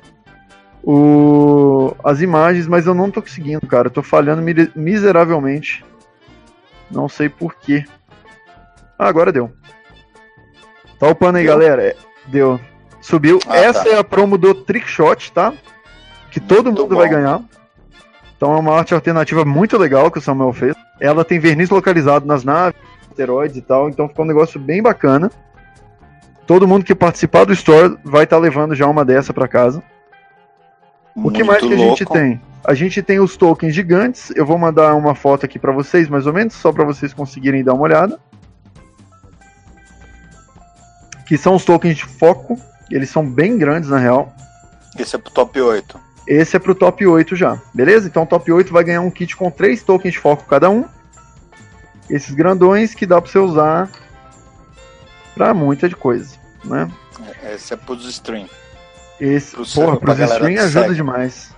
o... as imagens, mas eu não tô conseguindo, cara. Eu tô falhando mi- miseravelmente. Não sei porquê. Ah, agora deu. Tá upando aí, Deu? galera. É, Deu. Subiu. Ah, Essa tá. é a promo do Trickshot, tá? Que todo Muito mundo vai bom. ganhar. Então é uma arte alternativa muito legal que o Samuel fez. Ela tem verniz localizado nas naves, asteroides e tal, então ficou um negócio bem bacana. Todo mundo que participar do store vai estar levando já uma dessa pra casa. O que mais que a gente louco. tem? A gente tem os tokens gigantes. Eu vou mandar uma foto aqui pra vocês, mais ou menos, só pra vocês conseguirem dar uma olhada. Que são os tokens de foco. Eles são bem grandes na real. Esse é pro top 8. Esse é pro top 8 já, beleza? Então o top 8 vai ganhar um kit com três tokens de foco cada um. Esses grandões que dá pra você usar pra muita de coisa, né? Esse é pros stream. Esse, Pro porra, pros stream ajuda segue. demais.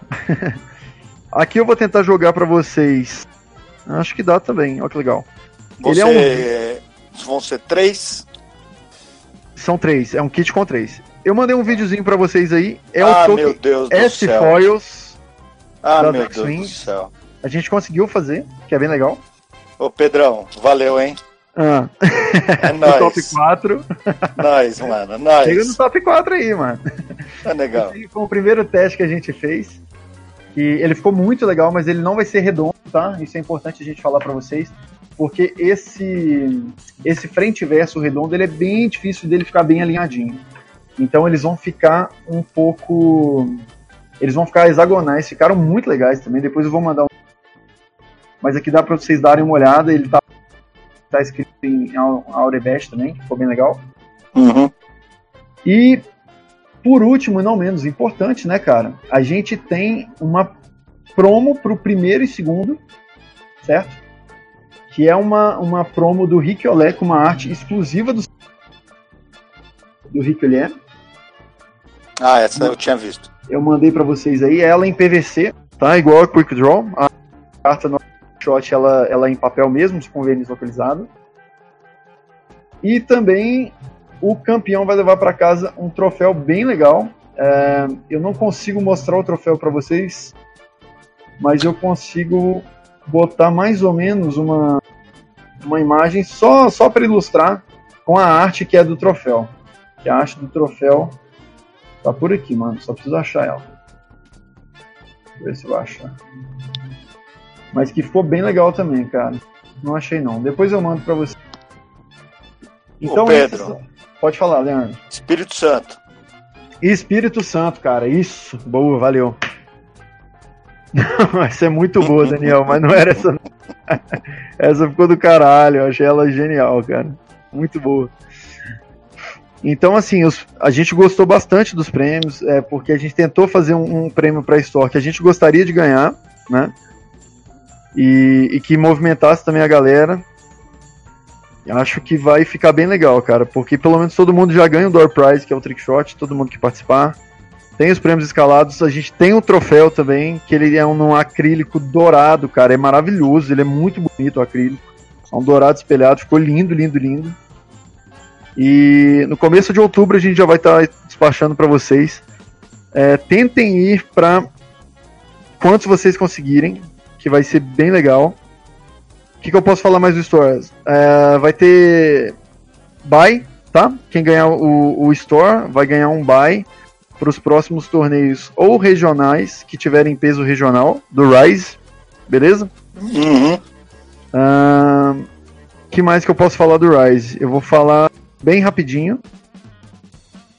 Aqui eu vou tentar jogar pra vocês. Acho que dá também, olha que legal. Ele Você... é Vão ser três? São três, é um kit com três. Eu mandei um videozinho pra vocês aí. É ah, o meu token Deus do S céu. Foils. Ah, da meu Dex Deus do Wings. céu. A gente conseguiu fazer, que é bem legal. Ô, Pedrão, valeu, hein? Ah, É no top nóis. 4. Nóis, mano. Chega no Nóis. top 4 aí, mano. É legal. Esse foi o primeiro teste que a gente fez. E ele ficou muito legal, mas ele não vai ser redondo, tá? Isso é importante a gente falar pra vocês, porque esse esse frente e verso redondo, ele é bem difícil dele ficar bem alinhadinho. Então eles vão ficar um pouco eles vão ficar hexagonais, ficaram muito legais também. Depois eu vou mandar um Mas aqui dá pra vocês darem uma olhada, ele tá tá escrito em Au- Aurebesh também, que ficou bem legal. Uhum. E por último, e não menos importante, né, cara? A gente tem uma promo pro primeiro e segundo, certo? Que é uma, uma promo do Rick Olé com uma arte exclusiva do do Rick Olé. Ah, essa eu tinha visto. Eu mandei pra vocês aí, ela em PVC, tá? Igual a Quick Draw. A carta no shot ela, ela é em papel mesmo, com verniz localizado. E também o campeão vai levar para casa um troféu bem legal. É, eu não consigo mostrar o troféu para vocês, mas eu consigo botar mais ou menos uma, uma imagem só, só para ilustrar com a arte que é do troféu. Que a arte do troféu tá por aqui, mano. Só preciso achar ela. Deixa eu ver se eu achar. Mas que ficou bem legal também, cara. Não achei não. Depois eu mando para você. Então, Pedro. esses- Pode falar, Leandro. Espírito Santo. Espírito Santo, cara. Isso. Boa, valeu. essa é muito boa, Daniel, mas não era essa. essa ficou do caralho. Eu achei ela genial, cara. Muito boa. Então, assim, os- a gente gostou bastante dos prêmios, é, porque a gente tentou fazer um, um prêmio para Store que a gente gostaria de ganhar, né? E, e que movimentasse também a galera. Acho que vai ficar bem legal, cara, porque pelo menos todo mundo já ganha o Door Prize, que é o trick shot, todo mundo que participar. Tem os prêmios escalados, a gente tem o troféu também, que ele é um, um acrílico dourado, cara, é maravilhoso, ele é muito bonito o acrílico. É um dourado espelhado, ficou lindo, lindo, lindo. E no começo de outubro a gente já vai estar tá despachando para vocês. É, tentem ir para quantos vocês conseguirem, que vai ser bem legal. O que, que eu posso falar mais do Store? É, vai ter buy, tá? Quem ganhar o, o Store vai ganhar um buy para os próximos torneios ou regionais que tiverem peso regional do Rise, beleza? Uhum. Uh, que mais que eu posso falar do Rise? Eu vou falar bem rapidinho.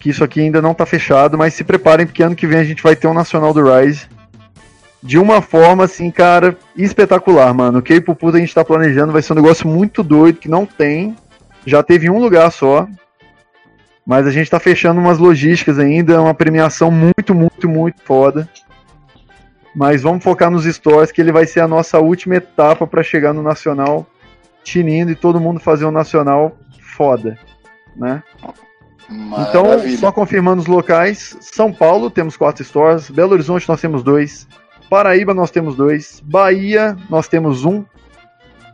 Que isso aqui ainda não está fechado, mas se preparem porque ano que vem a gente vai ter um nacional do Rise. De uma forma assim, cara, espetacular, mano. O Puta a gente está planejando vai ser um negócio muito doido que não tem. Já teve um lugar só, mas a gente está fechando umas logísticas ainda, é uma premiação muito, muito, muito foda. Mas vamos focar nos stores, que ele vai ser a nossa última etapa para chegar no Nacional tinindo e todo mundo fazer um Nacional foda, né? Então, só confirmando os locais, São Paulo temos quatro stores, Belo Horizonte nós temos dois, Paraíba nós temos dois, Bahia nós temos um,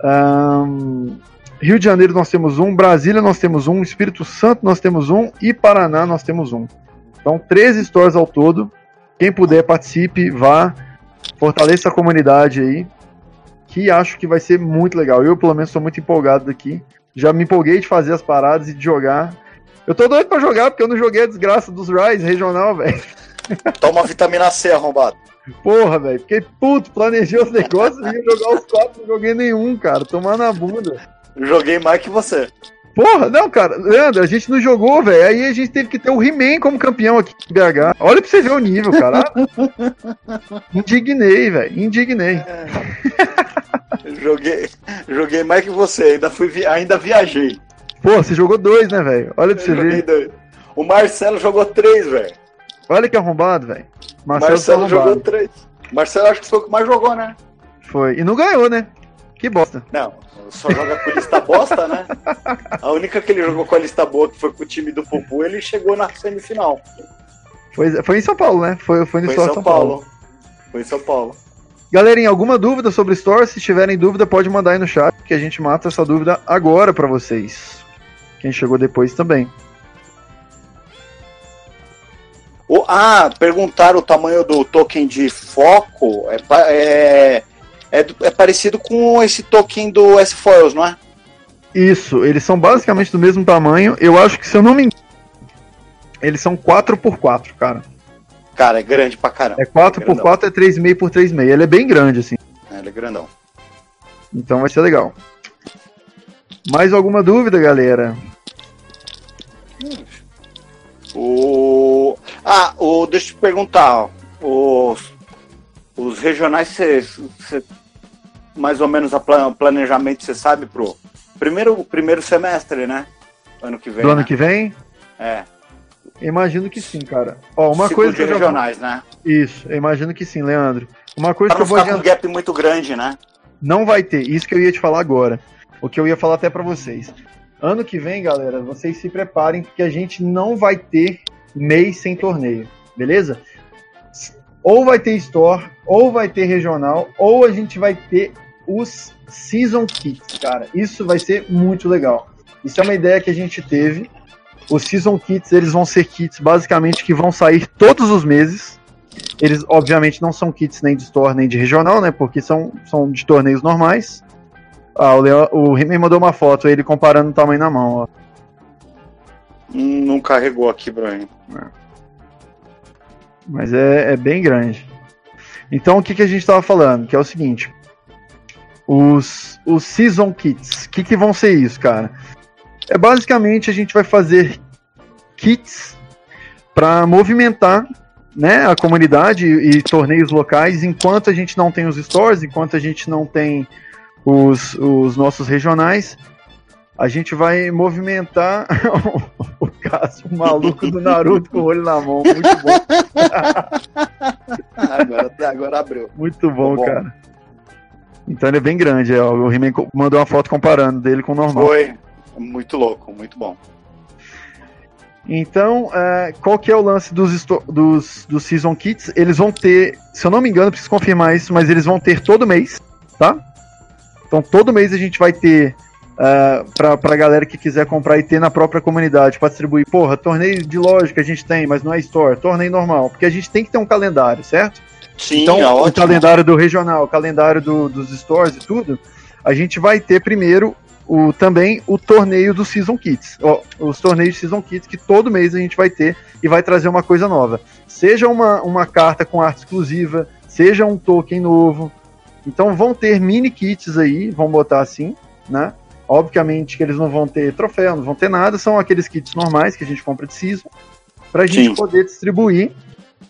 um Rio de Janeiro nós temos um, Brasília nós temos um, Espírito Santo nós temos um e Paraná nós temos um. Então, 13 stores ao todo. Quem puder, participe, vá, fortaleça a comunidade aí, que acho que vai ser muito legal. Eu, pelo menos, estou muito empolgado aqui. Já me empolguei de fazer as paradas e de jogar. Eu tô doido pra jogar, porque eu não joguei a desgraça dos Rise regional, velho. Toma vitamina C, arrombado. Porra, velho. Fiquei puto, planejei os negócios e ia jogar os quatro, não joguei nenhum, cara. Tomar na bunda. Joguei mais que você. Porra, não, cara, Leandro, a gente não jogou, velho. Aí a gente teve que ter o He-Man como campeão aqui em BH. Olha pra você ver o nível, cara. Indignei, velho. Indignei. É. joguei, joguei mais que você, ainda, fui, ainda viajei. Pô, você jogou dois, né, velho? Olha pra você ver. Dois. O Marcelo jogou três, velho. Olha que arrombado, velho. Marcelo, Marcelo jogou três. Marcelo acho que foi o que mais jogou, né? Foi. E não ganhou, né? Que bosta. Não, só joga com lista bosta, né? A única que ele jogou com a lista boa, que foi com o time do Pupu, ele chegou na semifinal. Foi, foi em São Paulo, né? Foi, foi, no foi em São, São Paulo. Paulo. Foi em São Paulo. Galerinha, alguma dúvida sobre Store? Se tiverem dúvida, pode mandar aí no chat, que a gente mata essa dúvida agora para vocês. Quem chegou depois também. Oh, ah, perguntaram o tamanho do token de foco. É, é, é, é parecido com esse token do S-Foils, não é? Isso, eles são basicamente do mesmo tamanho. Eu acho que, se eu não me engano, eles são 4x4, cara. Cara, é grande pra caramba. É 4x4, é 3,5 por 3,5. Ele é bem grande, assim. É, ele é grandão. Então vai ser legal. Mais alguma dúvida, galera? O... Ah, o... deixa eu te perguntar. Os, os regionais, você mais ou menos o planejamento, você sabe, pro primeiro, primeiro semestre, né? Ano que vem. Do né? ano que vem? É. Imagino que sim, cara. Ó, uma coisa de regionais, né? Isso, eu imagino que sim, Leandro. Uma coisa pra que eu vou com um gap muito grande, né? Não vai ter, isso que eu ia te falar agora. O que eu ia falar até para vocês. Ano que vem, galera, vocês se preparem porque a gente não vai ter mês sem torneio, beleza? Ou vai ter store, ou vai ter regional, ou a gente vai ter os Season Kits, cara. Isso vai ser muito legal. Isso é uma ideia que a gente teve. Os Season Kits, eles vão ser kits basicamente que vão sair todos os meses. Eles, obviamente, não são kits nem de store nem de regional, né? Porque são, são de torneios normais. Ah, o, Leo, o Remy mandou uma foto, ele comparando o tamanho na mão, ó. Não carregou aqui, Brian. É. Mas é, é bem grande. Então, o que, que a gente estava falando? Que é o seguinte: os, os Season Kits. O que, que vão ser isso, cara? É basicamente a gente vai fazer kits para movimentar né, a comunidade e, e, torneios locais enquanto a gente não tem os stores, enquanto a gente não tem os, os nossos regionais. A gente vai movimentar o caso maluco do Naruto com o olho na mão. Muito bom. agora, agora abriu. Muito bom, bom. cara. Então ele é bem grande. O He-Man mandou uma foto comparando dele com o normal. Foi. Muito louco, muito bom. Então, é, qual que é o lance dos, dos, dos Season Kits? Eles vão ter, se eu não me engano, preciso confirmar isso, mas eles vão ter todo mês, tá? Então, todo mês a gente vai ter, é, pra, pra galera que quiser comprar e ter na própria comunidade, pra distribuir, porra, torneio de lógica a gente tem, mas não é store, torneio normal, porque a gente tem que ter um calendário, certo? Sim, Então, é o ótimo. calendário do regional, o calendário do- dos stores e tudo, a gente vai ter primeiro o, também o torneio dos Season Kits. Ó, os torneios de Season Kits que todo mês a gente vai ter e vai trazer uma coisa nova. Seja uma, uma carta com arte exclusiva, seja um token novo. Então vão ter mini kits aí, vão botar assim, né? Obviamente que eles não vão ter troféu, não vão ter nada, são aqueles kits normais que a gente compra de Season, pra gente Sim. poder distribuir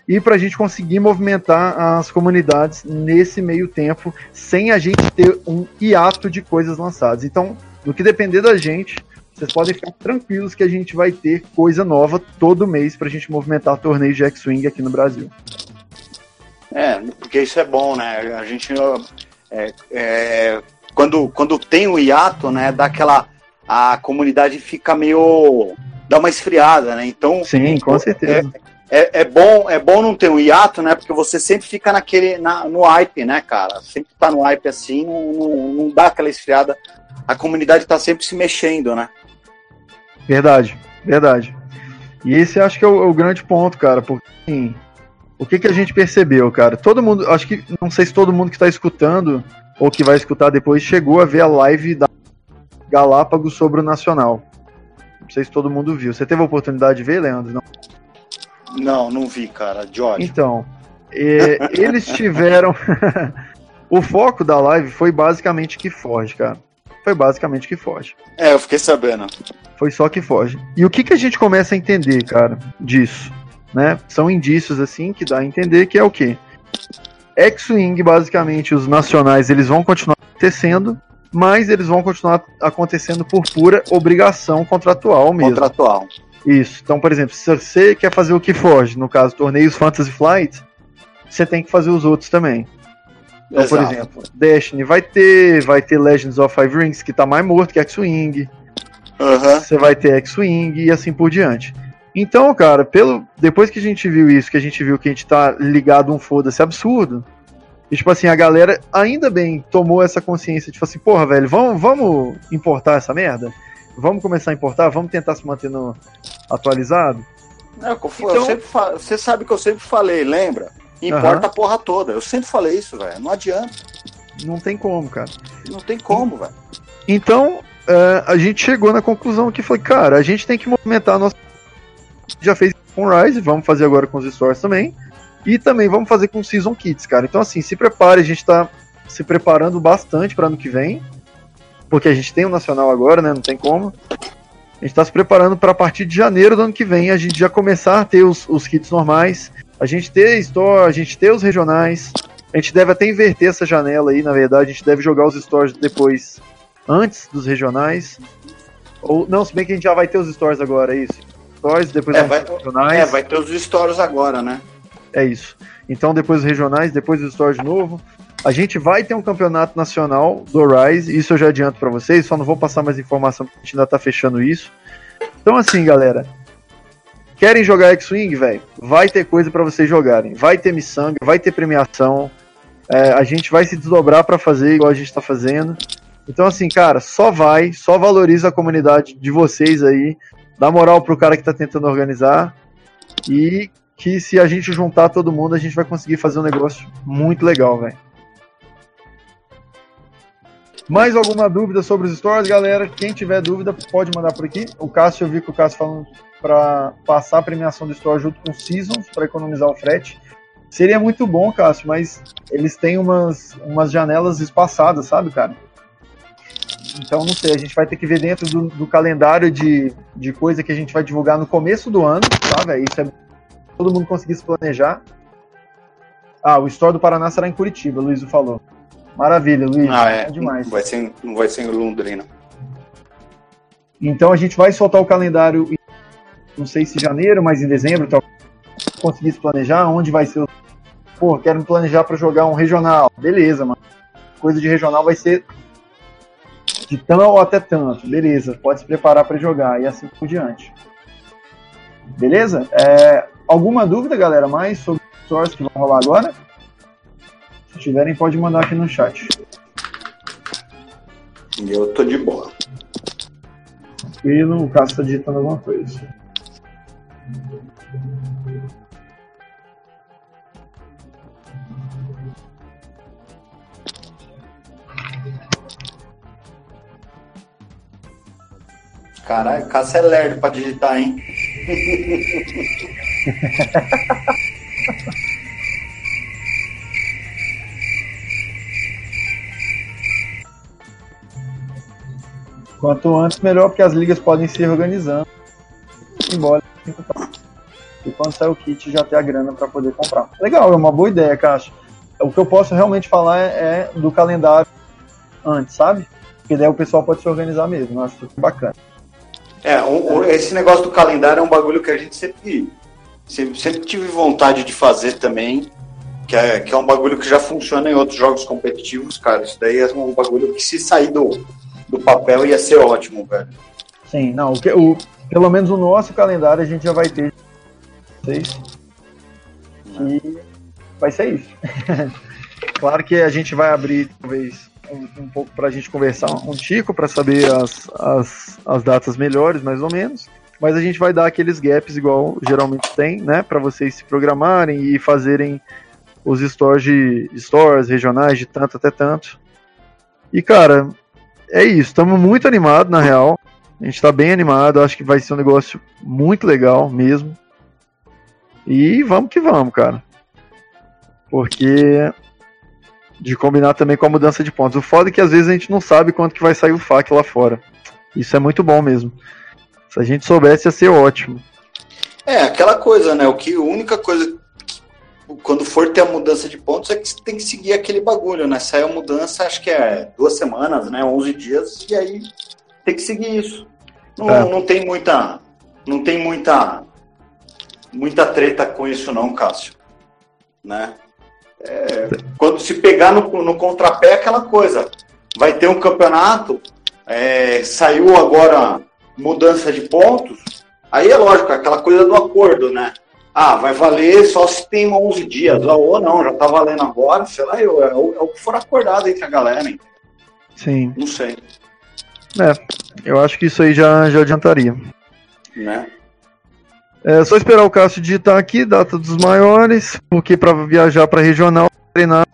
e para a gente conseguir movimentar as comunidades nesse meio tempo, sem a gente ter um hiato de coisas lançadas. Então, no que depender da gente, vocês podem ficar tranquilos que a gente vai ter coisa nova todo mês para a gente movimentar torneio de X-Wing aqui no Brasil. É, porque isso é bom, né? A gente. é, é, quando, quando tem o hiato, né? Dá aquela. A comunidade fica meio. dá uma esfriada, né? Então. Sim, com certeza. É, é, bom, é bom não ter um hiato, né? Porque você sempre fica naquele, na, no hype, né, cara? Sempre tá no hype assim, não, não, não dá aquela esfriada. A comunidade tá sempre se mexendo, né? Verdade, verdade. E esse acho que é o, é o grande ponto, cara, porque assim, o que, que a gente percebeu, cara? Todo mundo, acho que, não sei se todo mundo que está escutando ou que vai escutar depois chegou a ver a live da Galápagos sobre o Nacional. Não sei se todo mundo viu. Você teve a oportunidade de ver, Leandro? Não. Não, não vi, cara, ódio. Então, é, eles tiveram. o foco da live foi basicamente que foge, cara. Foi basicamente que foge. É, eu fiquei sabendo. Foi só que foge. E o que, que a gente começa a entender, cara, disso? Né? São indícios, assim, que dá a entender que é o quê? X-Wing, basicamente, os nacionais, eles vão continuar acontecendo, mas eles vão continuar acontecendo por pura obrigação contratual mesmo. Contratual. Isso. Então, por exemplo, se você quer fazer o que foge, no caso, torneios Fantasy Flight, você tem que fazer os outros também. Então, por Exato. exemplo, Destiny vai ter, vai ter Legends of Five Rings, que tá mais morto que X-Wing. Você vai ter X-Wing e assim por diante. Então, cara, pelo depois que a gente viu isso, que a gente viu que a gente tá ligado a um foda-se absurdo, e tipo assim, a galera ainda bem tomou essa consciência, tipo assim, porra, velho, vamos, vamos importar essa merda? Vamos começar a importar? Vamos tentar se manter no, atualizado? É, eu, eu Então- sempre fa- Você sabe que eu sempre falei, lembra? Importa Aham. a porra toda. Eu sempre falei isso, velho. Não adianta. Não tem como, cara. Não tem como, velho. Então, é, a gente chegou na conclusão que foi, cara, a gente tem que movimentar a nossa. Já fez com Rise, vamos fazer agora com os Stores também. E também vamos fazer com Season Kits, cara. Então, assim, se prepare, a gente tá se preparando bastante para ano que vem. Porque a gente tem o Nacional agora, né? Não tem como. A gente tá se preparando para a partir de janeiro do ano que vem a gente já começar a ter os, os kits normais. A gente ter store, a gente ter os regionais. A gente deve até inverter essa janela aí, na verdade. A gente deve jogar os stores depois antes dos regionais. Ou não, se bem que a gente já vai ter os stores agora, é isso. Stores, depois É, vão vai- ter os regionais. É, vai ter os stories agora, né? É isso. Então depois os regionais, depois os stores de novo. A gente vai ter um campeonato nacional do Rise, isso eu já adianto pra vocês, só não vou passar mais informação porque a gente ainda tá fechando isso. Então assim, galera, querem jogar X-Wing, velho? Vai ter coisa pra vocês jogarem. Vai ter miçanga, vai ter premiação. É, a gente vai se desdobrar pra fazer igual a gente tá fazendo. Então assim, cara, só vai, só valoriza a comunidade de vocês aí, dá moral pro cara que tá tentando organizar e que se a gente juntar todo mundo, a gente vai conseguir fazer um negócio muito legal, velho. Mais alguma dúvida sobre os stores, galera? Quem tiver dúvida, pode mandar por aqui. O Cássio, eu vi que o Cássio falando para passar a premiação do store junto com Seasons para economizar o frete. Seria muito bom, Cássio, mas eles têm umas, umas janelas espaçadas, sabe, cara? Então, não sei, a gente vai ter que ver dentro do, do calendário de, de coisa que a gente vai divulgar no começo do ano, tá, velho? Isso é todo mundo conseguir se planejar. Ah, o Store do Paraná será em Curitiba, o Luiz falou. Maravilha, Luiz. Ah, é. demais. Não vai ser, não vai ser em Londrina. Então a gente vai soltar o calendário, em, não sei se janeiro, mas em dezembro, então conseguir se planejar onde vai ser o. Pô, quero me planejar para jogar um regional. Beleza, mano. Coisa de regional vai ser de tão ou até tanto. Beleza, pode se preparar para jogar e assim por diante. Beleza? É, alguma dúvida, galera, mais sobre os stories que vão rolar agora? Se tiverem, pode mandar aqui no chat. Eu tô de boa. Tranquilo, o Cássio tá digitando alguma coisa. Caralho, Cássio é lerdo pra digitar, hein? Quanto antes, melhor, porque as ligas podem se organizando. Embora. E quando sair o kit, já ter a grana para poder comprar. Legal, é uma boa ideia, Caixa. O que eu posso realmente falar é, é do calendário antes, sabe? Porque daí o pessoal pode se organizar mesmo. Eu acho isso bacana. É, um, esse negócio do calendário é um bagulho que a gente sempre, sempre, sempre tive vontade de fazer também. Que é, que é um bagulho que já funciona em outros jogos competitivos, cara. Isso daí é um bagulho que se sair do, do papel ia ser ótimo, velho. Sim, não, o, o, pelo menos o nosso calendário a gente já vai ter vocês. E vai ser isso. claro que a gente vai abrir, talvez, um, um pouco para a gente conversar um tico para saber as, as, as datas melhores, mais ou menos. Mas a gente vai dar aqueles gaps igual geralmente tem, né? Para vocês se programarem e fazerem os stores de stores regionais de tanto até tanto. E cara, é isso. Estamos muito animados na real. A gente está bem animado. Acho que vai ser um negócio muito legal mesmo. E vamos que vamos, cara. Porque de combinar também com a mudança de pontos. O foda é que às vezes a gente não sabe quanto que vai sair o FAQ lá fora. Isso é muito bom mesmo. Se a gente soubesse, ia ser ótimo. É, aquela coisa, né? O que a única coisa quando for ter a mudança de pontos é que você tem que seguir aquele bagulho, né? Sai a mudança, acho que é duas semanas, né? 11 dias, e aí tem que seguir isso. Não, é. não tem muita. Não tem muita. Muita treta com isso, não, Cássio. Né? É, quando se pegar no, no contrapé, é aquela coisa. Vai ter um campeonato, é, saiu agora mudança de pontos, aí é lógico, aquela coisa do acordo, né? Ah, vai valer só se tem 11 dias, ou não, já tá valendo agora, sei lá, eu, é, o, é o que for acordado entre a galera, hein? Sim. Não sei. É, eu acho que isso aí já, já adiantaria. Né? É só esperar o Cássio digitar aqui, data dos maiores, porque para viajar para regional, treinar.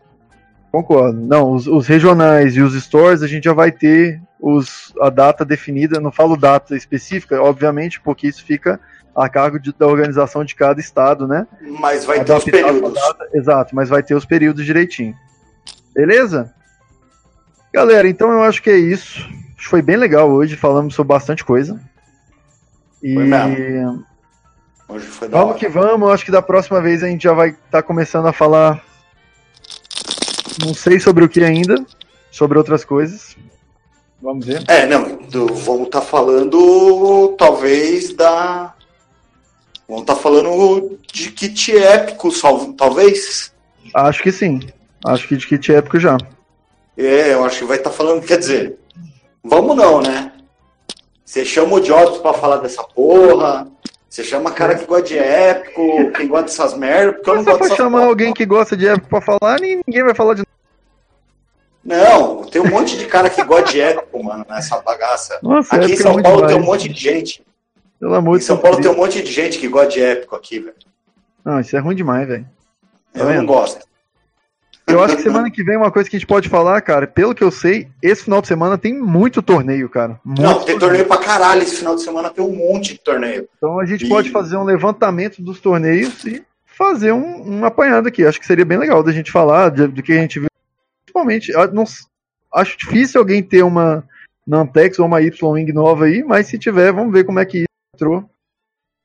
Concordo. Não, os, os, regionais e os stores a gente já vai ter os, a data definida. Não falo data específica, obviamente, porque isso fica a cargo de, da organização de cada estado, né? Mas vai ter os períodos. Data, exato, mas vai ter os períodos direitinho. Beleza? Galera, então eu acho que é isso. Acho que foi bem legal hoje, falamos sobre bastante coisa. E foi mesmo. Hoje foi vamos que vamos, acho que da próxima vez a gente já vai estar tá começando a falar. Não sei sobre o que ainda, sobre outras coisas. Vamos ver. É, não, do, vamos estar tá falando talvez da Vamos estar tá falando de kit épico, talvez? Acho que sim. Acho que de kit épico já. É, eu acho que vai estar tá falando, quer dizer, vamos não, né? Você chama o Jobs pra falar dessa porra, você chama cara que gosta de épico, quem gosta dessas merdas, porque eu não gosto dessas chamar alguém que gosta de épico pra falar, ninguém vai falar de não, tem um monte de cara que gosta de épico, mano, nessa bagaça. Nossa, Aqui em São é Paulo demais. tem um monte de gente. Pelo amor de São Paulo tem um monte de gente que gosta de épico aqui, velho. Não, isso é ruim demais, velho. Tá eu vendo? não gosto. Eu acho que semana que vem uma coisa que a gente pode falar, cara, pelo que eu sei, esse final de semana tem muito torneio, cara. Muito não, tem torneio. torneio pra caralho. Esse final de semana tem um monte de torneio. Então a gente e... pode fazer um levantamento dos torneios e fazer um, um apanhado aqui. Acho que seria bem legal da gente falar do que a gente viu. Principalmente, não, acho difícil alguém ter uma Nantex ou uma Y-Wing nova aí, mas se tiver, vamos ver como é que entrou.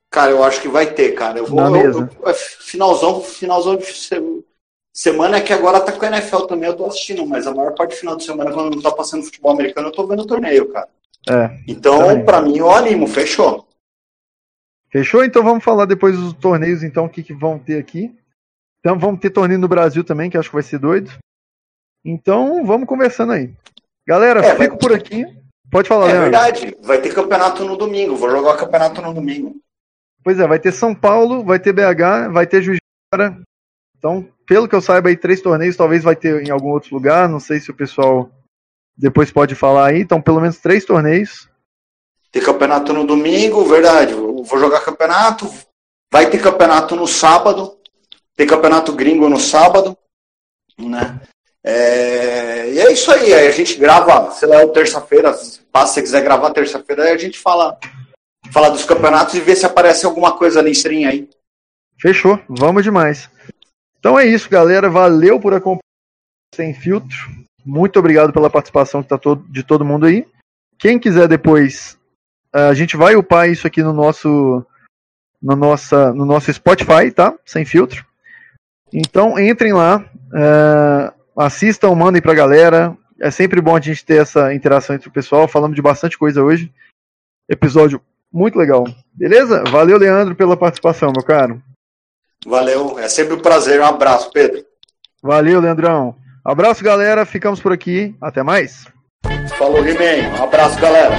Cara, eu acho que vai ter, cara. Eu vou. Eu, eu, é, finalzão, finalzão de semana é que agora tá com a NFL também, eu tô assistindo, mas a maior parte do final de semana, quando não tá passando futebol americano, eu tô vendo o torneio, cara. É. Então, para mim, eu animo, fechou. Fechou? Então vamos falar depois dos torneios, então, o que, que vão ter aqui. Então vamos ter torneio no Brasil também, que acho que vai ser doido. Então vamos conversando aí. Galera, é, fico vai... por aqui. Pode falar, É Leandro. verdade, vai ter campeonato no domingo. Vou jogar o campeonato no domingo. Pois é, vai ter São Paulo, vai ter BH, vai ter Juiz de Fora. Então, pelo que eu saiba aí, três torneios, talvez vai ter em algum outro lugar. Não sei se o pessoal depois pode falar aí. Então, pelo menos três torneios. Tem campeonato no domingo, verdade. Vou jogar campeonato. Vai ter campeonato no sábado. Tem campeonato gringo no sábado. Né? É, E é isso aí. Aí a gente grava, sei lá, terça-feira. Se você quiser gravar terça-feira, aí a gente fala, fala dos campeonatos e vê se aparece alguma coisa na stream aí. Fechou, vamos demais. Então é isso, galera. Valeu por acompanhar sem filtro. Muito obrigado pela participação que tá todo, de todo mundo aí. Quem quiser depois, a gente vai upar isso aqui no nosso no nossa no nosso Spotify, tá? Sem filtro. Então entrem lá, eh, assistam, mandem pra galera. É sempre bom a gente ter essa interação entre o pessoal. Falamos de bastante coisa hoje. Episódio muito legal. Beleza? Valeu, Leandro, pela participação, meu caro. Valeu, é sempre um prazer. Um abraço, Pedro. Valeu, Leandrão. Abraço, galera. Ficamos por aqui. Até mais. Falou, He-Man. Um abraço, galera.